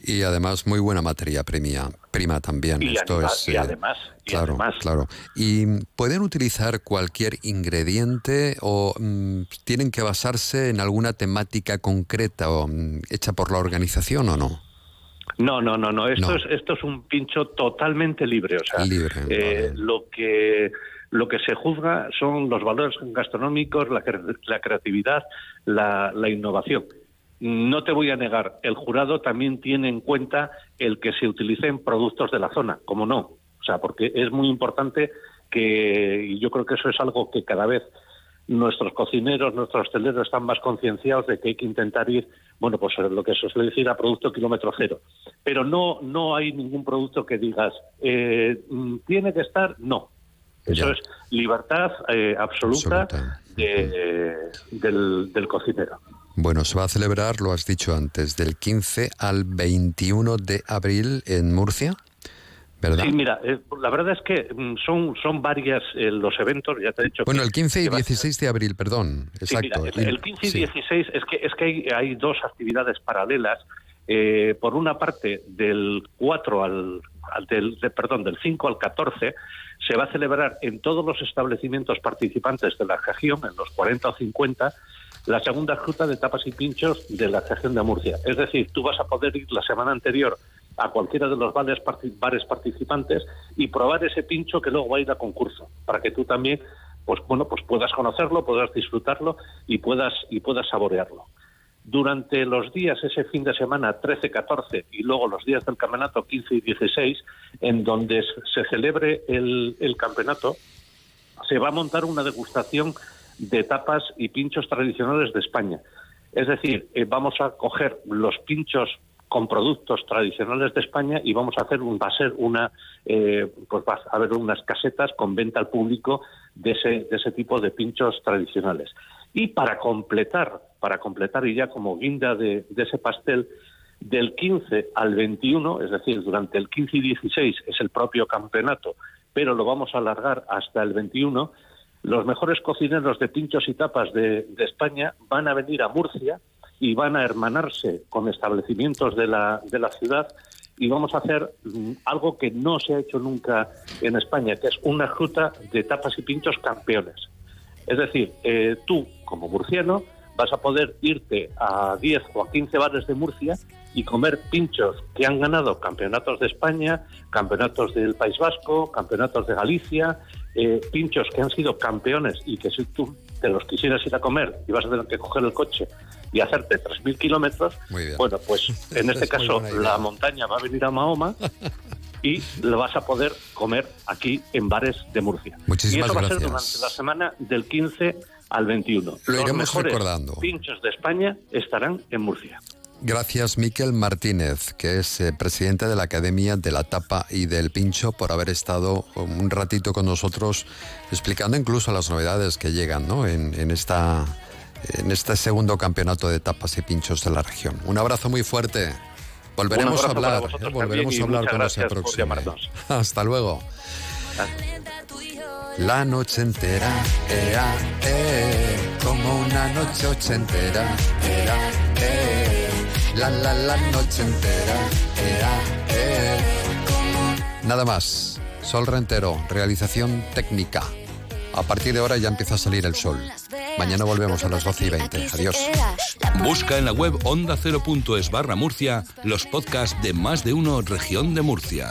Y además muy buena materia prima, prima también. Y, Esto es, y eh, además, y claro, además claro. ¿Y pueden utilizar cualquier ingrediente o mmm, tienen que basarse en alguna temática concreta o mmm, hecha por la organización o no? No, no, no, no. Esto, No. Es, esto es un pincho totalmente libre. O sea, Libre, eh, lo que lo que se juzga son los valores gastronómicos, la, la creatividad, la, la innovación. No te voy a negar, el jurado también tiene en cuenta el que se utilicen productos de la zona, como no. O sea, porque es muy importante que, y yo creo que eso es algo que cada vez nuestros cocineros, nuestros hosteleros están más concienciados de que hay que intentar ir, bueno, pues lo que se suele decir a producto kilómetro cero. Pero no, no hay ningún producto que digas, eh, mm, tiene que estar, no. Eso Ya. es libertad eh, absoluta, de- del, del cocinero. Bueno, se va a celebrar, lo has dicho antes, del 15 al 21 de abril en Murcia, ¿verdad? Sí, mira, eh, la verdad es que mm, son, son varias eh, los eventos, ya te he dicho. Bueno, que- el 15 y que va a ser- 16 de abril, perdón. Sí, Exacto. mira, el, el 15 y Sí. 16 es que, es que hay, hay dos actividades paralelas. Eh, por una parte, del 4 al, al del, de- perdón, del 5 al 14, se va a celebrar en todos los establecimientos participantes de la región, en los 40 o 50, la segunda ruta de tapas y pinchos de la región de Murcia. Es decir, tú vas a poder ir la semana anterior a cualquiera de los bares, parti- bares participantes y probar ese pincho que luego va a ir a concurso, para que tú también pues bueno, pues puedas conocerlo, puedas disfrutarlo y puedas y puedas saborearlo. Durante los días, ese fin de semana 13, 14 y luego los días del campeonato 15 y 16, en donde se celebre el, el campeonato, se va a montar una degustación de tapas y pinchos tradicionales de España. Es decir, eh, vamos a coger los pinchos con productos tradicionales de España y vamos a hacer un, va a ser una eh, pues va a haber unas casetas con venta al público de ese, de ese tipo de pinchos tradicionales. Y para completar, para completar y ya como guinda de, de ese pastel, del 15 al 21, es decir, durante el 15 y 16 es el propio campeonato, pero lo vamos a alargar hasta el 21, los mejores cocineros de pinchos y tapas de, de España van a venir a Murcia y van a hermanarse con establecimientos de la, de la ciudad y vamos a hacer mm, algo que no se ha hecho nunca en España, que es una ruta de tapas y pinchos campeones. Es decir, eh, tú, como murciano, vas a poder irte a 10 o a 15 bares de Murcia y comer pinchos que han ganado campeonatos de España, campeonatos del País Vasco, campeonatos de Galicia, eh, pinchos que han sido campeones y que si tú te los quisieras ir a comer y vas a tener que coger el coche y hacerte 3.000 kilómetros, bueno, pues en este Es caso la montaña va a venir a Mahoma y lo vas a poder comer aquí en bares de Murcia. Muchísimas y eso va a ser durante la semana del 15 al 21. Lo Los iremos mejores recordando. pinchos de España estarán en Murcia. Gracias, Miquel Martínez, que es eh, presidente de la Academia de la Tapa y del Pincho, por haber estado un ratito con nosotros explicando incluso las novedades que llegan ¿no? en, en esta, en este segundo campeonato de tapas y pinchos de la región. Un abrazo muy fuerte. Volveremos a abrazo para hablar, ¿eh? volveremos a hablar por aproxime. llamarnos. Hasta luego. La noche entera, ea, eh, como una noche ochentera, ea, eh, la la la noche entera, ea, eh. Nada más, Sol Rentero, realización técnica. A partir de ahora ya empieza a salir el sol. Mañana volvemos a las 12 y 20. Adiós. Busca en la web onda0.es barra Murcia los podcasts de más de uno región de Murcia.